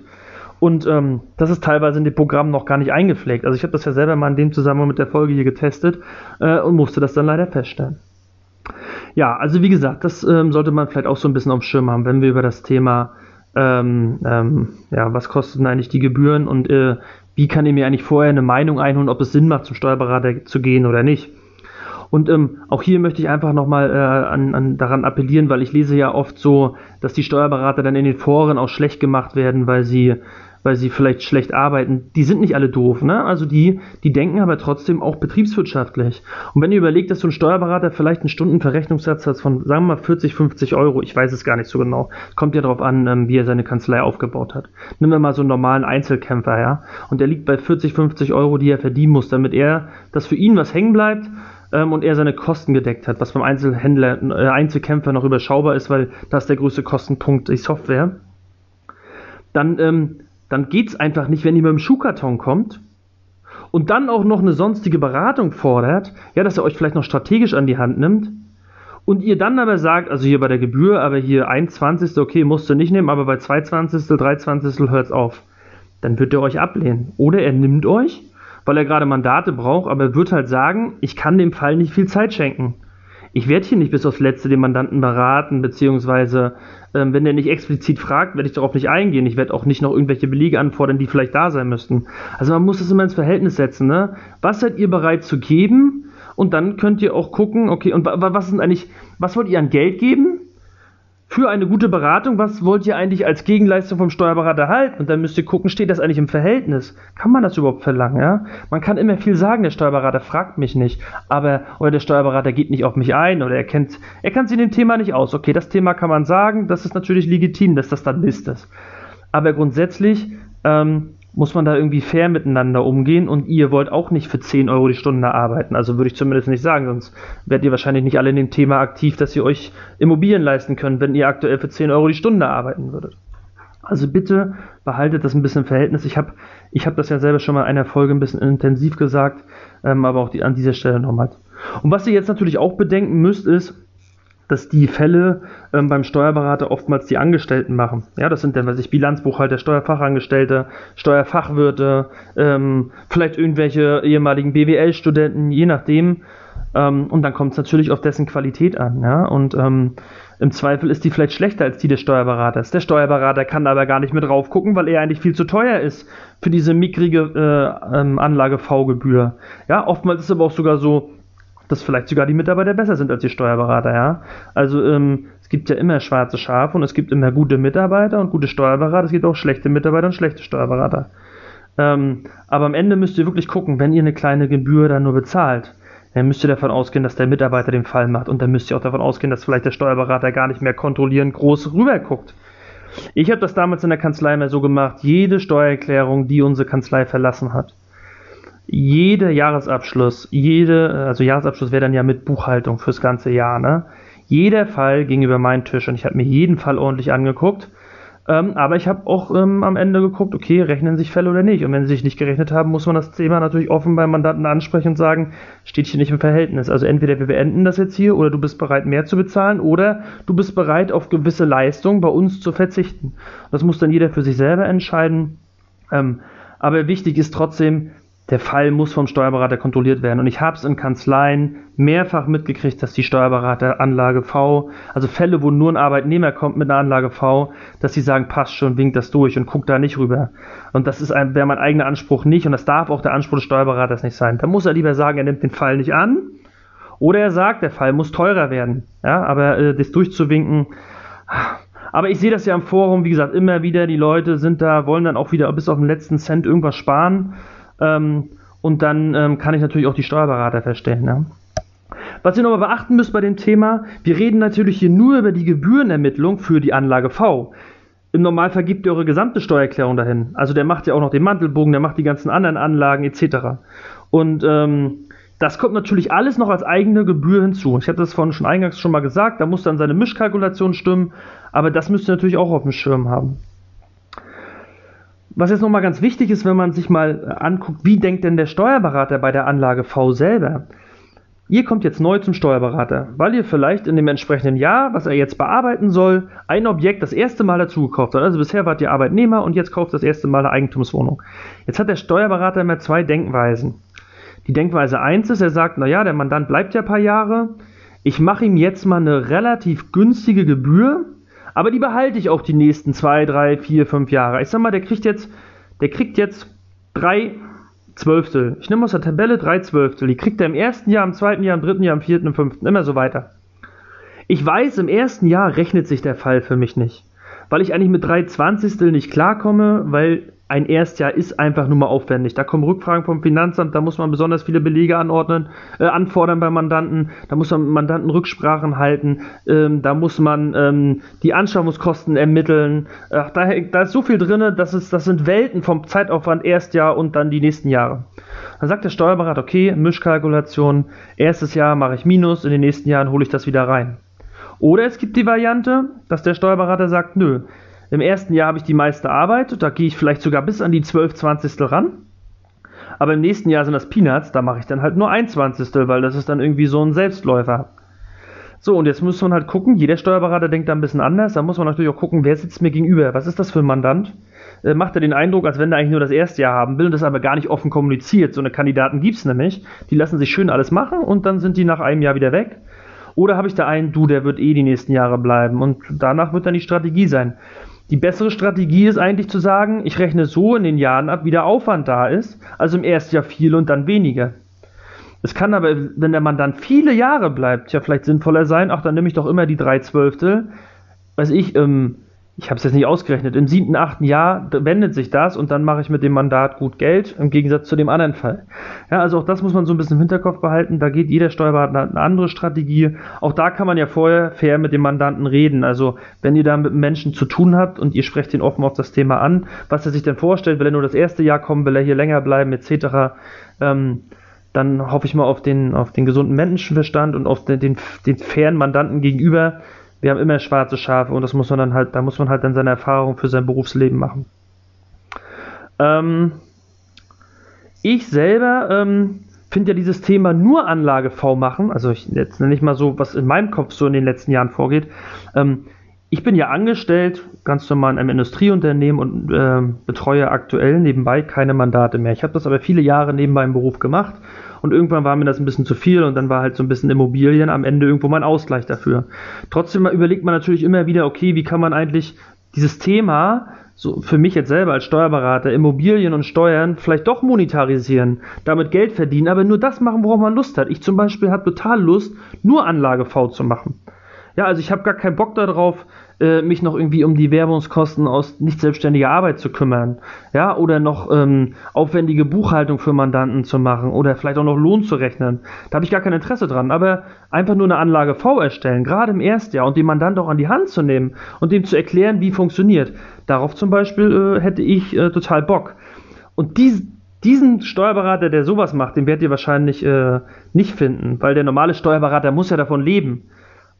Und ähm, das ist teilweise in dem Programm noch gar nicht eingepflegt. Also ich habe das ja selber mal in dem Zusammenhang mit der Folge hier getestet äh, und musste das dann leider feststellen. Ja, also wie gesagt, das ähm, sollte man vielleicht auch so ein bisschen auf dem Schirm haben, wenn wir über das Thema, ähm, ähm, ja, was kosten eigentlich die Gebühren und äh, wie kann ich mir eigentlich vorher eine Meinung einholen, ob es Sinn macht, zum Steuerberater zu gehen oder nicht. Und ähm, auch hier möchte ich einfach nochmal äh, an, an, daran appellieren, weil ich lese ja oft so, dass die Steuerberater dann in den Foren auch schlecht gemacht werden, weil sie weil sie vielleicht schlecht arbeiten, die sind nicht alle doof, ne? Also die, die denken aber trotzdem auch betriebswirtschaftlich. Und wenn ihr überlegt, dass so ein Steuerberater vielleicht einen Stundenverrechnungssatz hat von, sagen wir mal, 40, 50 Euro, ich weiß es gar nicht so genau, kommt ja darauf an, ähm, wie er seine Kanzlei aufgebaut hat. Nehmen wir mal so einen normalen Einzelkämpfer, ja? Und der liegt bei 40, 50 Euro, die er verdienen muss, damit er, dass für ihn was hängen bleibt, ähm, und er seine Kosten gedeckt hat, was beim Einzelhändler, äh, Einzelkämpfer noch überschaubar ist, weil das der größte Kostenpunkt die Software. Dann ähm, dann geht es einfach nicht, wenn ihr mit dem Schuhkarton kommt und dann auch noch eine sonstige Beratung fordert, ja, dass er euch vielleicht noch strategisch an die Hand nimmt und ihr dann aber sagt, also hier bei der Gebühr, aber hier 1,20. okay, musst du nicht nehmen, aber bei 2,20., 3,20. hört es auf. Dann wird er euch ablehnen. Oder er nimmt euch, weil er gerade Mandate braucht, aber er wird halt sagen, ich kann dem Fall nicht viel Zeit schenken. Ich werde hier nicht bis aufs Letzte den Mandanten beraten, beziehungsweise ähm, wenn der nicht explizit fragt, werde ich darauf nicht eingehen. Ich werde auch nicht noch irgendwelche Belege anfordern, die vielleicht da sein müssten. Also man muss das immer ins Verhältnis setzen. Ne? Was seid ihr bereit zu geben? Und dann könnt ihr auch gucken, okay, und was sind eigentlich, was wollt ihr an Geld geben? Für eine gute Beratung, was wollt ihr eigentlich als Gegenleistung vom Steuerberater halten? Und dann müsst ihr gucken, steht das eigentlich im Verhältnis? Kann man das überhaupt verlangen? Ja? Man kann immer viel sagen, der Steuerberater fragt mich nicht, aber oder der Steuerberater geht nicht auf mich ein oder er kennt, er kann sich in dem Thema nicht aus. Okay, das Thema kann man sagen, das ist natürlich legitim, dass das dann ist. Aber grundsätzlich ähm, muss man da irgendwie fair miteinander umgehen und ihr wollt auch nicht für 10 Euro die Stunde arbeiten. Also würde ich zumindest nicht sagen, sonst werdet ihr wahrscheinlich nicht alle in dem Thema aktiv, dass ihr euch Immobilien leisten könnt, wenn ihr aktuell für 10 Euro die Stunde arbeiten würdet. Also bitte behaltet das ein bisschen im Verhältnis. Ich habe ich hab das ja selber schon mal in einer Folge ein bisschen intensiv gesagt, ähm, aber auch die, an dieser Stelle nochmal. Und was ihr jetzt natürlich auch bedenken müsst, ist, dass die Fälle ähm, beim Steuerberater oftmals die Angestellten machen. Ja, das sind dann, weiß ich, Bilanzbuchhalter, Steuerfachangestellte, Steuerfachwirte, ähm, vielleicht irgendwelche ehemaligen BWL-Studenten, je nachdem. Ähm, und dann kommt es natürlich auf dessen Qualität an. Ja? Und ähm, im Zweifel ist die vielleicht schlechter als die des Steuerberaters. Der Steuerberater kann aber gar nicht mit drauf gucken, weil er eigentlich viel zu teuer ist für diese mickrige äh, ähm, Anlage-V-Gebühr. Ja, oftmals ist es aber auch sogar so, dass vielleicht sogar die Mitarbeiter besser sind als die Steuerberater, ja. Also ähm, es gibt ja immer schwarze Schafe und es gibt immer gute Mitarbeiter und gute Steuerberater, es gibt auch schlechte Mitarbeiter und schlechte Steuerberater. Ähm, aber am Ende müsst ihr wirklich gucken, wenn ihr eine kleine Gebühr dann nur bezahlt, dann müsst ihr davon ausgehen, dass der Mitarbeiter den Fall macht und dann müsst ihr auch davon ausgehen, dass vielleicht der Steuerberater gar nicht mehr kontrollieren groß rüberguckt. Ich habe das damals in der Kanzlei immer so gemacht, jede Steuererklärung, die unsere Kanzlei verlassen hat, jeder Jahresabschluss, jede, also Jahresabschluss wäre dann ja mit Buchhaltung fürs ganze Jahr, ne? Jeder Fall ging über meinen Tisch und ich habe mir jeden Fall ordentlich angeguckt. Ähm, aber ich habe auch ähm, am Ende geguckt, okay, rechnen sich Fälle oder nicht. Und wenn sie sich nicht gerechnet haben, muss man das Thema natürlich offen beim Mandanten ansprechen und sagen, steht hier nicht im Verhältnis. Also entweder wir beenden das jetzt hier oder du bist bereit, mehr zu bezahlen oder du bist bereit, auf gewisse Leistungen bei uns zu verzichten. Das muss dann jeder für sich selber entscheiden. Ähm, aber wichtig ist trotzdem, der Fall muss vom Steuerberater kontrolliert werden. Und ich habe es in Kanzleien mehrfach mitgekriegt, dass die Steuerberater Anlage V, also Fälle, wo nur ein Arbeitnehmer kommt mit einer Anlage V, dass sie sagen, passt schon, winkt das durch und guckt da nicht rüber. Und das wäre mein eigener Anspruch nicht und das darf auch der Anspruch des Steuerberaters nicht sein. Da muss er lieber sagen, er nimmt den Fall nicht an oder er sagt, der Fall muss teurer werden. Ja, aber äh, das durchzuwinken, aber ich sehe das ja im Forum, wie gesagt, immer wieder, die Leute sind da, wollen dann auch wieder bis auf den letzten Cent irgendwas sparen. Ähm, und dann ähm, kann ich natürlich auch die Steuerberater verstehen. Ne? Was ihr nochmal beachten müsst bei dem Thema, wir reden natürlich hier nur über die Gebührenermittlung für die Anlage V. Im Normalfall gibt ihr eure gesamte Steuererklärung dahin. Also der macht ja auch noch den Mantelbogen, der macht die ganzen anderen Anlagen etc. Und ähm, das kommt natürlich alles noch als eigene Gebühr hinzu. Ich hatte das vorhin schon eingangs schon mal gesagt, da muss dann seine Mischkalkulation stimmen, aber das müsst ihr natürlich auch auf dem Schirm haben. Was jetzt nochmal ganz wichtig ist, wenn man sich mal äh, anguckt, wie denkt denn der Steuerberater bei der Anlage V selber? Ihr kommt jetzt neu zum Steuerberater, weil ihr vielleicht in dem entsprechenden Jahr, was er jetzt bearbeiten soll, ein Objekt das erste Mal dazu gekauft habt. Also bisher wart ihr Arbeitnehmer und jetzt kauft das erste Mal eine Eigentumswohnung. Jetzt hat der Steuerberater immer zwei Denkweisen. Die Denkweise 1 ist, er sagt, naja, der Mandant bleibt ja ein paar Jahre, ich mache ihm jetzt mal eine relativ günstige Gebühr, aber die behalte ich auch die nächsten zwei, drei, vier, fünf Jahre. Ich sag mal, der kriegt jetzt, der kriegt jetzt drei Zwölftel. Ich nehme aus der Tabelle drei Zwölftel. Die kriegt er im ersten Jahr, im zweiten Jahr, im dritten Jahr, im vierten, im fünften, immer so weiter. Ich weiß, im ersten Jahr rechnet sich der Fall für mich nicht. Weil ich eigentlich mit drei Zwanzigstel nicht klarkomme, weil ein Erstjahr ist einfach nur mal aufwendig. Da kommen Rückfragen vom Finanzamt, da muss man besonders viele Belege anordnen, äh, anfordern beim Mandanten, da muss man Mandanten Rücksprachen halten, ähm, da muss man ähm, die Anschaffungskosten ermitteln. Ach, da, da ist so viel drin, das, ist, das sind Welten vom Zeitaufwand Erstjahr und dann die nächsten Jahre. Dann sagt der Steuerberater, okay, Mischkalkulation, erstes Jahr mache ich Minus, in den nächsten Jahren hole ich das wieder rein. Oder es gibt die Variante, dass der Steuerberater sagt, nö, im ersten Jahr habe ich die meiste Arbeit, da gehe ich vielleicht sogar bis an die 12 Zwanzigstel ran. Aber im nächsten Jahr sind das Peanuts, da mache ich dann halt nur ein Zwanzigstel, weil das ist dann irgendwie so ein Selbstläufer. So, und jetzt muss man halt gucken, jeder Steuerberater denkt da ein bisschen anders. Da muss man natürlich auch gucken, wer sitzt mir gegenüber? Was ist das für ein Mandant? Äh, macht er den Eindruck, als wenn er eigentlich nur das erste Jahr haben will und das aber gar nicht offen kommuniziert. So eine Kandidaten gibt es nämlich. Die lassen sich schön alles machen und dann sind die nach einem Jahr wieder weg. Oder habe ich da einen, du, der wird eh die nächsten Jahre bleiben und danach wird dann die Strategie sein. Die bessere Strategie ist eigentlich zu sagen, ich rechne so in den Jahren ab, wie der Aufwand da ist, also im ersten Jahr viel und dann weniger. Es kann aber, wenn der Mann dann viele Jahre bleibt, ja vielleicht sinnvoller sein, ach, dann nehme ich doch immer die drei Zwölftel, weiß ich, ähm, ich habe es jetzt nicht ausgerechnet, im siebten, achten Jahr wendet sich das und dann mache ich mit dem Mandat gut Geld, im Gegensatz zu dem anderen Fall. Ja, also auch das muss man so ein bisschen im Hinterkopf behalten. Da geht jeder Steuerberater eine andere Strategie. Auch da kann man ja vorher fair mit dem Mandanten reden. Also wenn ihr da mit Menschen zu tun habt und ihr sprecht ihn offen auf das Thema an, was er sich denn vorstellt, will er nur das erste Jahr kommen, will er hier länger bleiben, etc., ähm, dann hoffe ich mal auf den, auf den gesunden Menschenverstand und auf den, den, den fairen Mandanten gegenüber, wir haben immer schwarze Schafe und das muss man dann halt, da muss man halt dann seine Erfahrung für sein Berufsleben machen. Ähm, ich selber ähm, finde ja dieses Thema nur Anlage V machen, also ich, jetzt nenne ich mal so, was in meinem Kopf so in den letzten Jahren vorgeht. Ähm, ich bin ja angestellt, ganz normal in einem Industrieunternehmen und äh, betreue aktuell nebenbei keine Mandate mehr. Ich habe das aber viele Jahre neben meinem Beruf gemacht und irgendwann war mir das ein bisschen zu viel und dann war halt so ein bisschen Immobilien am Ende irgendwo mein Ausgleich dafür. Trotzdem überlegt man natürlich immer wieder, okay, wie kann man eigentlich dieses Thema so für mich jetzt selber als Steuerberater Immobilien und Steuern vielleicht doch monetarisieren, damit Geld verdienen, aber nur das machen, worauf man Lust hat. Ich zum Beispiel habe total Lust, nur Anlage V zu machen. Ja, also ich habe gar keinen Bock darauf, äh, mich noch irgendwie um die Werbungskosten aus nicht selbstständiger Arbeit zu kümmern. Ja, oder noch ähm, aufwendige Buchhaltung für Mandanten zu machen oder vielleicht auch noch Lohn zu rechnen. Da habe ich gar kein Interesse dran. Aber einfach nur eine Anlage V erstellen, gerade im Erstjahr und den Mandant auch an die Hand zu nehmen und dem zu erklären, wie funktioniert. Darauf zum Beispiel äh, hätte ich äh, total Bock. Und dies, diesen Steuerberater, der sowas macht, den werdet ihr wahrscheinlich äh, nicht finden, weil der normale Steuerberater muss ja davon leben.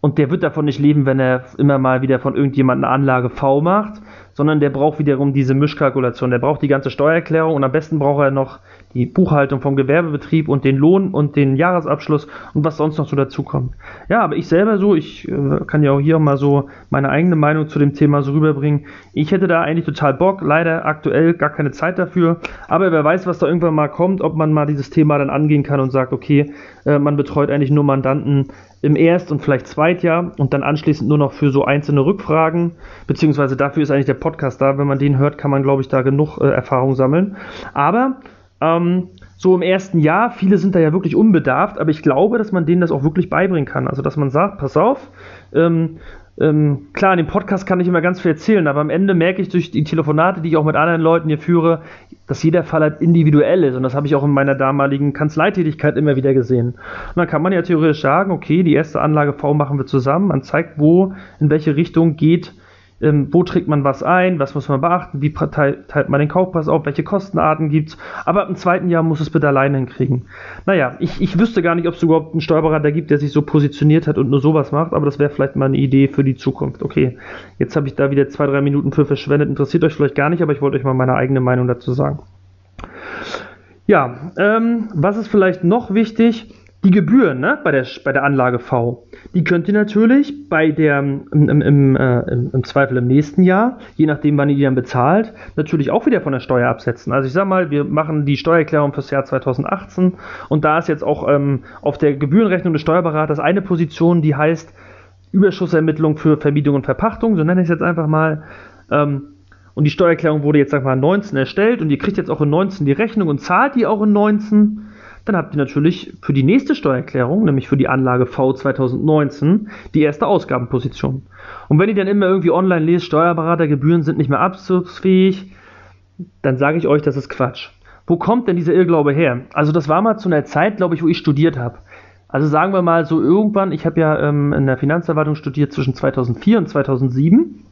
Und der wird davon nicht leben, wenn er immer mal wieder von irgendjemandem eine Anlage V macht, sondern der braucht wiederum diese Mischkalkulation. Der braucht die ganze Steuererklärung und am besten braucht er noch die Buchhaltung vom Gewerbebetrieb und den Lohn und den Jahresabschluss und was sonst noch so dazukommt. Ja, aber ich selber so, ich äh, kann ja auch hier mal so meine eigene Meinung zu dem Thema so rüberbringen. Ich hätte da eigentlich total Bock, leider aktuell gar keine Zeit dafür, aber wer weiß, was da irgendwann mal kommt, ob man mal dieses Thema dann angehen kann und sagt, okay, äh, man betreut eigentlich nur Mandanten im Erst- und vielleicht Zweitjahr und dann anschließend nur noch für so einzelne Rückfragen, beziehungsweise dafür ist eigentlich der Podcast da. Wenn man den hört, kann man, glaube ich, da genug äh, Erfahrung sammeln. Aber ähm, so im ersten Jahr, viele sind da ja wirklich unbedarft, aber ich glaube, dass man denen das auch wirklich beibringen kann. Also, dass man sagt, pass auf, ähm, ähm, klar, in dem Podcast kann ich immer ganz viel erzählen, aber am Ende merke ich durch die Telefonate, die ich auch mit anderen Leuten hier führe, dass jeder Fall halt individuell ist. Und das habe ich auch in meiner damaligen Kanzleitätigkeit immer wieder gesehen. Und dann kann man ja theoretisch sagen, okay, die erste Anlage V machen wir zusammen. Man zeigt, wo, in welche Richtung geht ähm, wo trägt man was ein, was muss man beachten, wie teilt, man den Kaufpreis auf, welche Kostenarten gibt es. Aber im zweiten Jahr muss es bitte alleine hinkriegen. Naja, ich, ich wüsste gar nicht, ob es überhaupt einen Steuerberater gibt, der sich so positioniert hat und nur sowas macht, aber das wäre vielleicht mal eine Idee für die Zukunft. Okay, jetzt habe ich da wieder zwei, drei Minuten für verschwendet, interessiert euch vielleicht gar nicht, aber ich wollte euch mal meine eigene Meinung dazu sagen. Ja, ähm, was ist vielleicht noch wichtig? Die Gebühren ne, bei, der, bei der Anlage V, die könnt ihr natürlich bei der, im, im, äh, im, Zweifel im nächsten Jahr, je nachdem wann ihr die dann bezahlt, natürlich auch wieder von der Steuer absetzen. Also ich sag mal, wir machen die Steuererklärung fürs Jahr 2018 und da ist jetzt auch ähm, auf der Gebührenrechnung des Steuerberaters eine Position, die heißt Überschussermittlung für Vermietung und Verpachtung, so nenne ich es jetzt einfach mal. Ähm, und die Steuererklärung wurde jetzt, sag mal, 19 erstellt und ihr kriegt jetzt auch in 19 die Rechnung und zahlt die auch in 19 dann habt ihr natürlich für die nächste Steuererklärung, nämlich für die Anlage V 2019, die erste Ausgabenposition. Und wenn ihr dann immer irgendwie online lest, Steuerberatergebühren sind nicht mehr abzugsfähig, dann sage ich euch, das ist Quatsch. Wo kommt denn dieser Irrglaube her? Also das war mal zu einer Zeit, glaube ich, wo ich studiert habe. Also sagen wir mal so irgendwann, ich habe ja ähm, in der Finanzverwaltung studiert zwischen 2004 und 2007.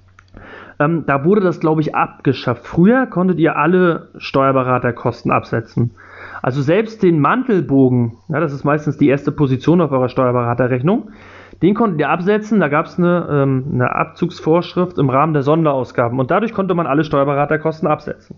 Ähm, da wurde das, glaube ich, abgeschafft. Früher konntet ihr alle Steuerberaterkosten absetzen. Also selbst den Mantelbogen, ja, das ist meistens die erste Position auf eurer Steuerberaterrechnung, den konntet ihr absetzen. Da gab es eine, ähm, eine Abzugsvorschrift im Rahmen der Sonderausgaben und dadurch konnte man alle Steuerberaterkosten absetzen.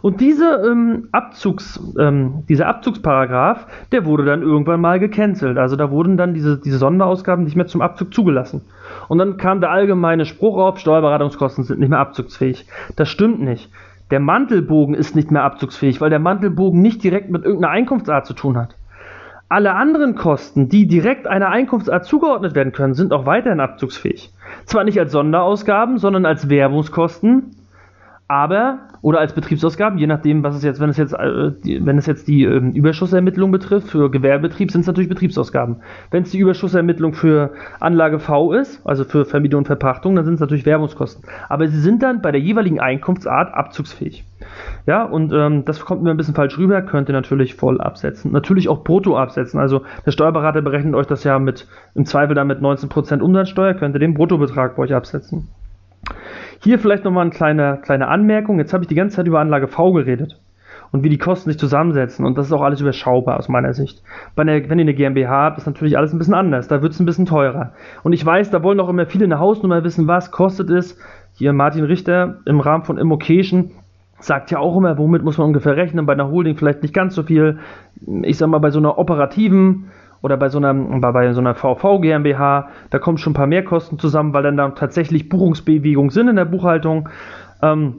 Und diese, ähm, Abzugs, ähm, dieser Abzugsparagraf, der wurde dann irgendwann mal gecancelt. Also da wurden dann diese, diese Sonderausgaben nicht mehr zum Abzug zugelassen. Und dann kam der allgemeine Spruch auf, Steuerberatungskosten sind nicht mehr abzugsfähig. Das stimmt nicht. Der Mantelbogen ist nicht mehr abzugsfähig, weil der Mantelbogen nicht direkt mit irgendeiner Einkunftsart zu tun hat. Alle anderen Kosten, die direkt einer Einkunftsart zugeordnet werden können, sind auch weiterhin abzugsfähig. Zwar nicht als Sonderausgaben, sondern als Werbungskosten, aber oder als Betriebsausgaben, je nachdem, was es jetzt, wenn es jetzt, äh, die, wenn es jetzt die äh, Überschussermittlung betrifft, für Gewerbebetrieb sind es natürlich Betriebsausgaben. Wenn es die Überschussermittlung für Anlage V ist, also für Vermietung und Verpachtung, dann sind es natürlich Werbungskosten. Aber sie sind dann bei der jeweiligen Einkunftsart abzugsfähig. Ja, und ähm, das kommt mir ein bisschen falsch rüber, könnt ihr natürlich voll absetzen. Natürlich auch brutto absetzen. Also der Steuerberater berechnet euch das ja mit, im Zweifel dann mit 19% Umsatzsteuer, könnt ihr den Bruttobetrag bei euch absetzen. Hier vielleicht nochmal eine kleine, kleine Anmerkung. Jetzt habe ich die ganze Zeit über Anlage V geredet. und wie die Kosten sich zusammensetzen. Und das ist auch alles überschaubar aus meiner Sicht. Einer, wenn ihr eine GmbH habt, ist natürlich alles ein bisschen anders. Da wird es ein bisschen teurer. Und ich weiß, da wollen auch immer viele eine Hausnummer wissen, was kostet es. Hier Martin Richter im Rahmen von Immocation sagt ja auch immer, womit muss man ungefähr rechnen. Bei einer Holding vielleicht nicht ganz so viel. Ich sag mal, bei so einer operativen oder bei so einer, bei so einer VV GmbH, da kommen schon ein paar Mehrkosten zusammen, weil dann da tatsächlich Buchungsbewegungen sind in der Buchhaltung. Ähm,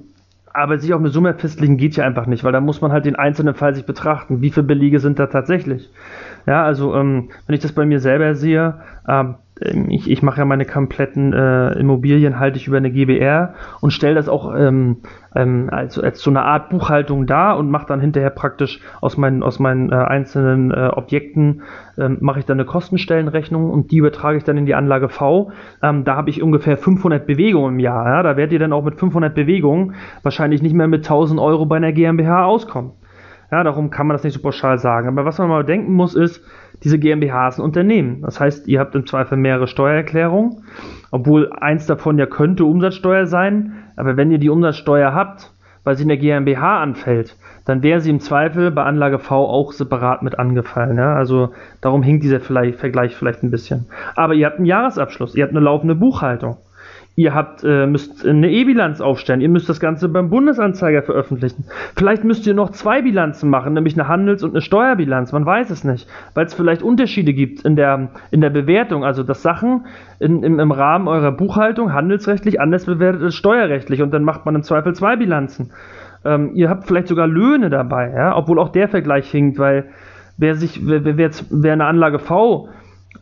aber sich auf eine Summe festlegen geht ja einfach nicht, weil da muss man halt den einzelnen Fall sich betrachten. Wie viele Belege sind da tatsächlich? Ja, also ähm, wenn ich das bei mir selber sehe, ähm, ich, ich mache ja meine kompletten äh, Immobilien halte ich über eine GBR und stelle das auch ähm, ähm, als, als so eine Art Buchhaltung dar und mache dann hinterher praktisch aus meinen, aus meinen äh, einzelnen äh, Objekten ähm, mache ich dann eine Kostenstellenrechnung und die übertrage ich dann in die Anlage V. Ähm, da habe ich ungefähr 500 Bewegungen im Jahr. Ja? Da werdet ihr dann auch mit 500 Bewegungen wahrscheinlich nicht mehr mit 1000 Euro bei einer GmbH auskommen. Ja, darum kann man das nicht so pauschal sagen. Aber was man mal denken muss, ist, diese GmbH ist ein Unternehmen. Das heißt, ihr habt im Zweifel mehrere Steuererklärungen, obwohl eins davon ja könnte Umsatzsteuer sein. Aber wenn ihr die Umsatzsteuer habt, weil sie in der GmbH anfällt, dann wäre sie im Zweifel bei Anlage V auch separat mit angefallen. Ja? Also darum hinkt dieser Vergleich vielleicht ein bisschen. Aber ihr habt einen Jahresabschluss, ihr habt eine laufende Buchhaltung. Ihr habt, äh, müsst eine E-Bilanz aufstellen. Ihr müsst das Ganze beim Bundesanzeiger veröffentlichen. Vielleicht müsst ihr noch zwei Bilanzen machen, nämlich eine Handels- und eine Steuerbilanz. Man weiß es nicht, weil es vielleicht Unterschiede gibt in der, in der Bewertung. Also, dass Sachen in, im, im Rahmen eurer Buchhaltung handelsrechtlich anders bewertet als steuerrechtlich. Und dann macht man im Zweifel zwei Bilanzen. Ähm, ihr habt vielleicht sogar Löhne dabei, ja? obwohl auch der Vergleich hinkt, weil wer sich, wer, wer, wer eine Anlage V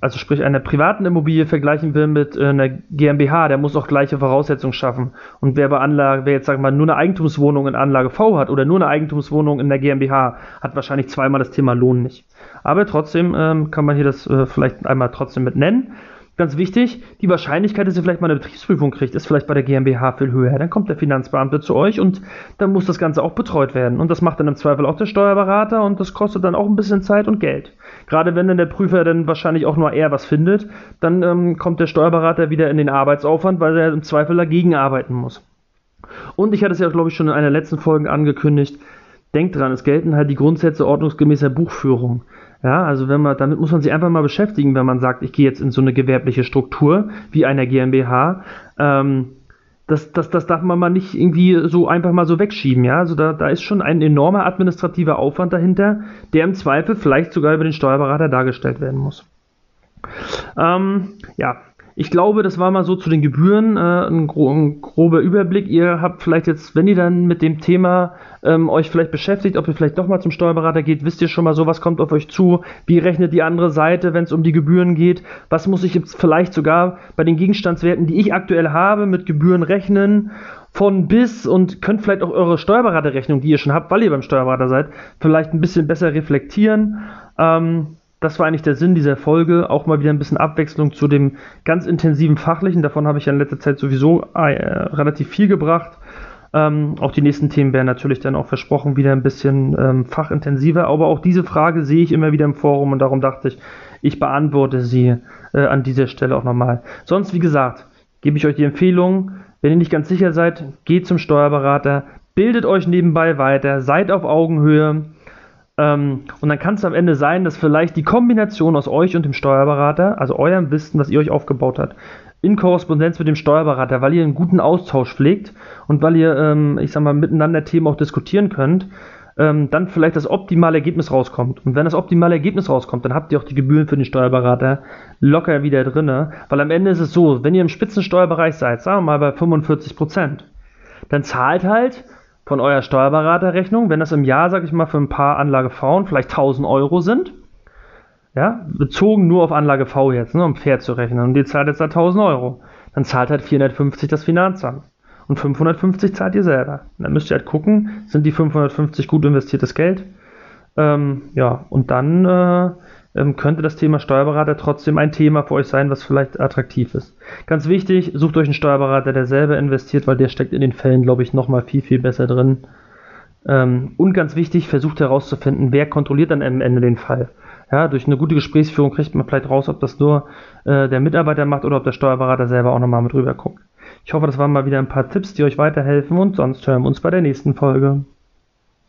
also sprich einer privaten Immobilie vergleichen will mit äh, einer GmbH, der muss auch gleiche Voraussetzungen schaffen. Und wer bei Anlage, wer jetzt sagen wir mal nur eine Eigentumswohnung in Anlage V hat oder nur eine Eigentumswohnung in der GmbH, hat wahrscheinlich zweimal das Thema Lohn nicht. Aber trotzdem ähm, kann man hier das äh, vielleicht einmal trotzdem mit nennen. Ganz wichtig, die Wahrscheinlichkeit, dass ihr vielleicht mal eine Betriebsprüfung kriegt, ist vielleicht bei der GmbH viel höher. Dann kommt der Finanzbeamte zu euch und dann muss das Ganze auch betreut werden. Und das macht dann im Zweifel auch der Steuerberater und das kostet dann auch ein bisschen Zeit und Geld. Gerade wenn dann der Prüfer dann wahrscheinlich auch nur eher was findet, dann ähm, kommt der Steuerberater wieder in den Arbeitsaufwand, weil er im Zweifel dagegen arbeiten muss. Und ich hatte es ja, glaube ich, schon in einer letzten Folge angekündigt, denkt dran, es gelten halt die Grundsätze ordnungsgemäßer Buchführung. Ja, also wenn man, damit muss man sich einfach mal beschäftigen, wenn man sagt, ich gehe jetzt in so eine gewerbliche Struktur wie einer GmbH. Ähm, das, das, das darf man mal nicht irgendwie so einfach mal so wegschieben, ja. Also da, da ist schon ein enormer administrativer Aufwand dahinter, der im Zweifel vielleicht sogar über den Steuerberater dargestellt werden muss. Ähm, ja, ich glaube, das war mal so zu den Gebühren äh, ein, gro ein, grober Überblick. Ihr habt vielleicht jetzt, wenn ihr dann mit dem Thema ähm, euch vielleicht beschäftigt, ob ihr vielleicht doch mal zum Steuerberater geht, wisst ihr schon mal so, was kommt auf euch zu, wie rechnet die andere Seite, wenn es um die Gebühren geht, was muss ich jetzt vielleicht sogar bei den Gegenstandswerten, die ich aktuell habe, mit Gebühren rechnen von bis und könnt vielleicht auch eure Steuerberaterrechnung, die ihr schon habt, weil ihr beim Steuerberater seid, vielleicht ein bisschen besser reflektieren. Ähm, das war eigentlich der Sinn dieser Folge. Auch mal wieder ein bisschen Abwechslung zu dem ganz intensiven Fachlichen. Davon habe ich ja in letzter Zeit sowieso äh, relativ viel gebracht. Ähm, auch die nächsten Themen werden natürlich dann auch versprochen wieder ein bisschen ähm, fachintensiver. Aber auch diese Frage sehe ich immer wieder im Forum und darum dachte ich, ich beantworte sie äh, an dieser Stelle auch nochmal. Sonst, wie gesagt, gebe ich euch die Empfehlung, wenn ihr nicht ganz sicher seid, geht zum Steuerberater, bildet euch nebenbei weiter, seid auf Augenhöhe. Ähm, und dann kann es am Ende sein, dass vielleicht die Kombination aus euch und dem Steuerberater, also eurem Wissen, was ihr euch aufgebaut habt, in Korrespondenz mit dem Steuerberater, weil ihr einen guten Austausch pflegt und weil ihr, ähm, ich sag mal, miteinander Themen auch diskutieren könnt, ähm, dann vielleicht das optimale Ergebnis rauskommt. Und wenn das optimale Ergebnis rauskommt, dann habt ihr auch die Gebühren für den Steuerberater locker wieder drinne, weil am Ende ist es so, wenn ihr im Spitzensteuerbereich seid, sagen wir mal bei 45 Prozent, dann zahlt halt von eurer Steuerberaterrechnung, wenn das im Jahr, sag ich mal, für ein paar Anlage V vielleicht 1000 Euro sind, ja, bezogen nur auf Anlage V jetzt, ne, um fair zu rechnen, und ihr zahlt jetzt da 1000 Euro, dann zahlt halt 450 das Finanzamt. Und 550 zahlt ihr selber. Und dann müsst ihr halt gucken, sind die 550 gut investiertes Geld? Ähm, ja, und dann äh, könnte das Thema Steuerberater trotzdem ein Thema für euch sein, was vielleicht attraktiv ist. Ganz wichtig, sucht euch einen Steuerberater, der selber investiert, weil der steckt in den Fällen, glaube ich, nochmal viel, viel besser drin. Ähm, und ganz wichtig, versucht herauszufinden, wer kontrolliert dann am Ende den Fall. Ja, durch eine gute Gesprächsführung kriegt man vielleicht raus, ob das nur äh, der Mitarbeiter macht oder ob der Steuerberater selber auch nochmal mit rüber guckt. Ich hoffe, das waren mal wieder ein paar Tipps, die euch weiterhelfen und sonst hören wir uns bei der nächsten Folge.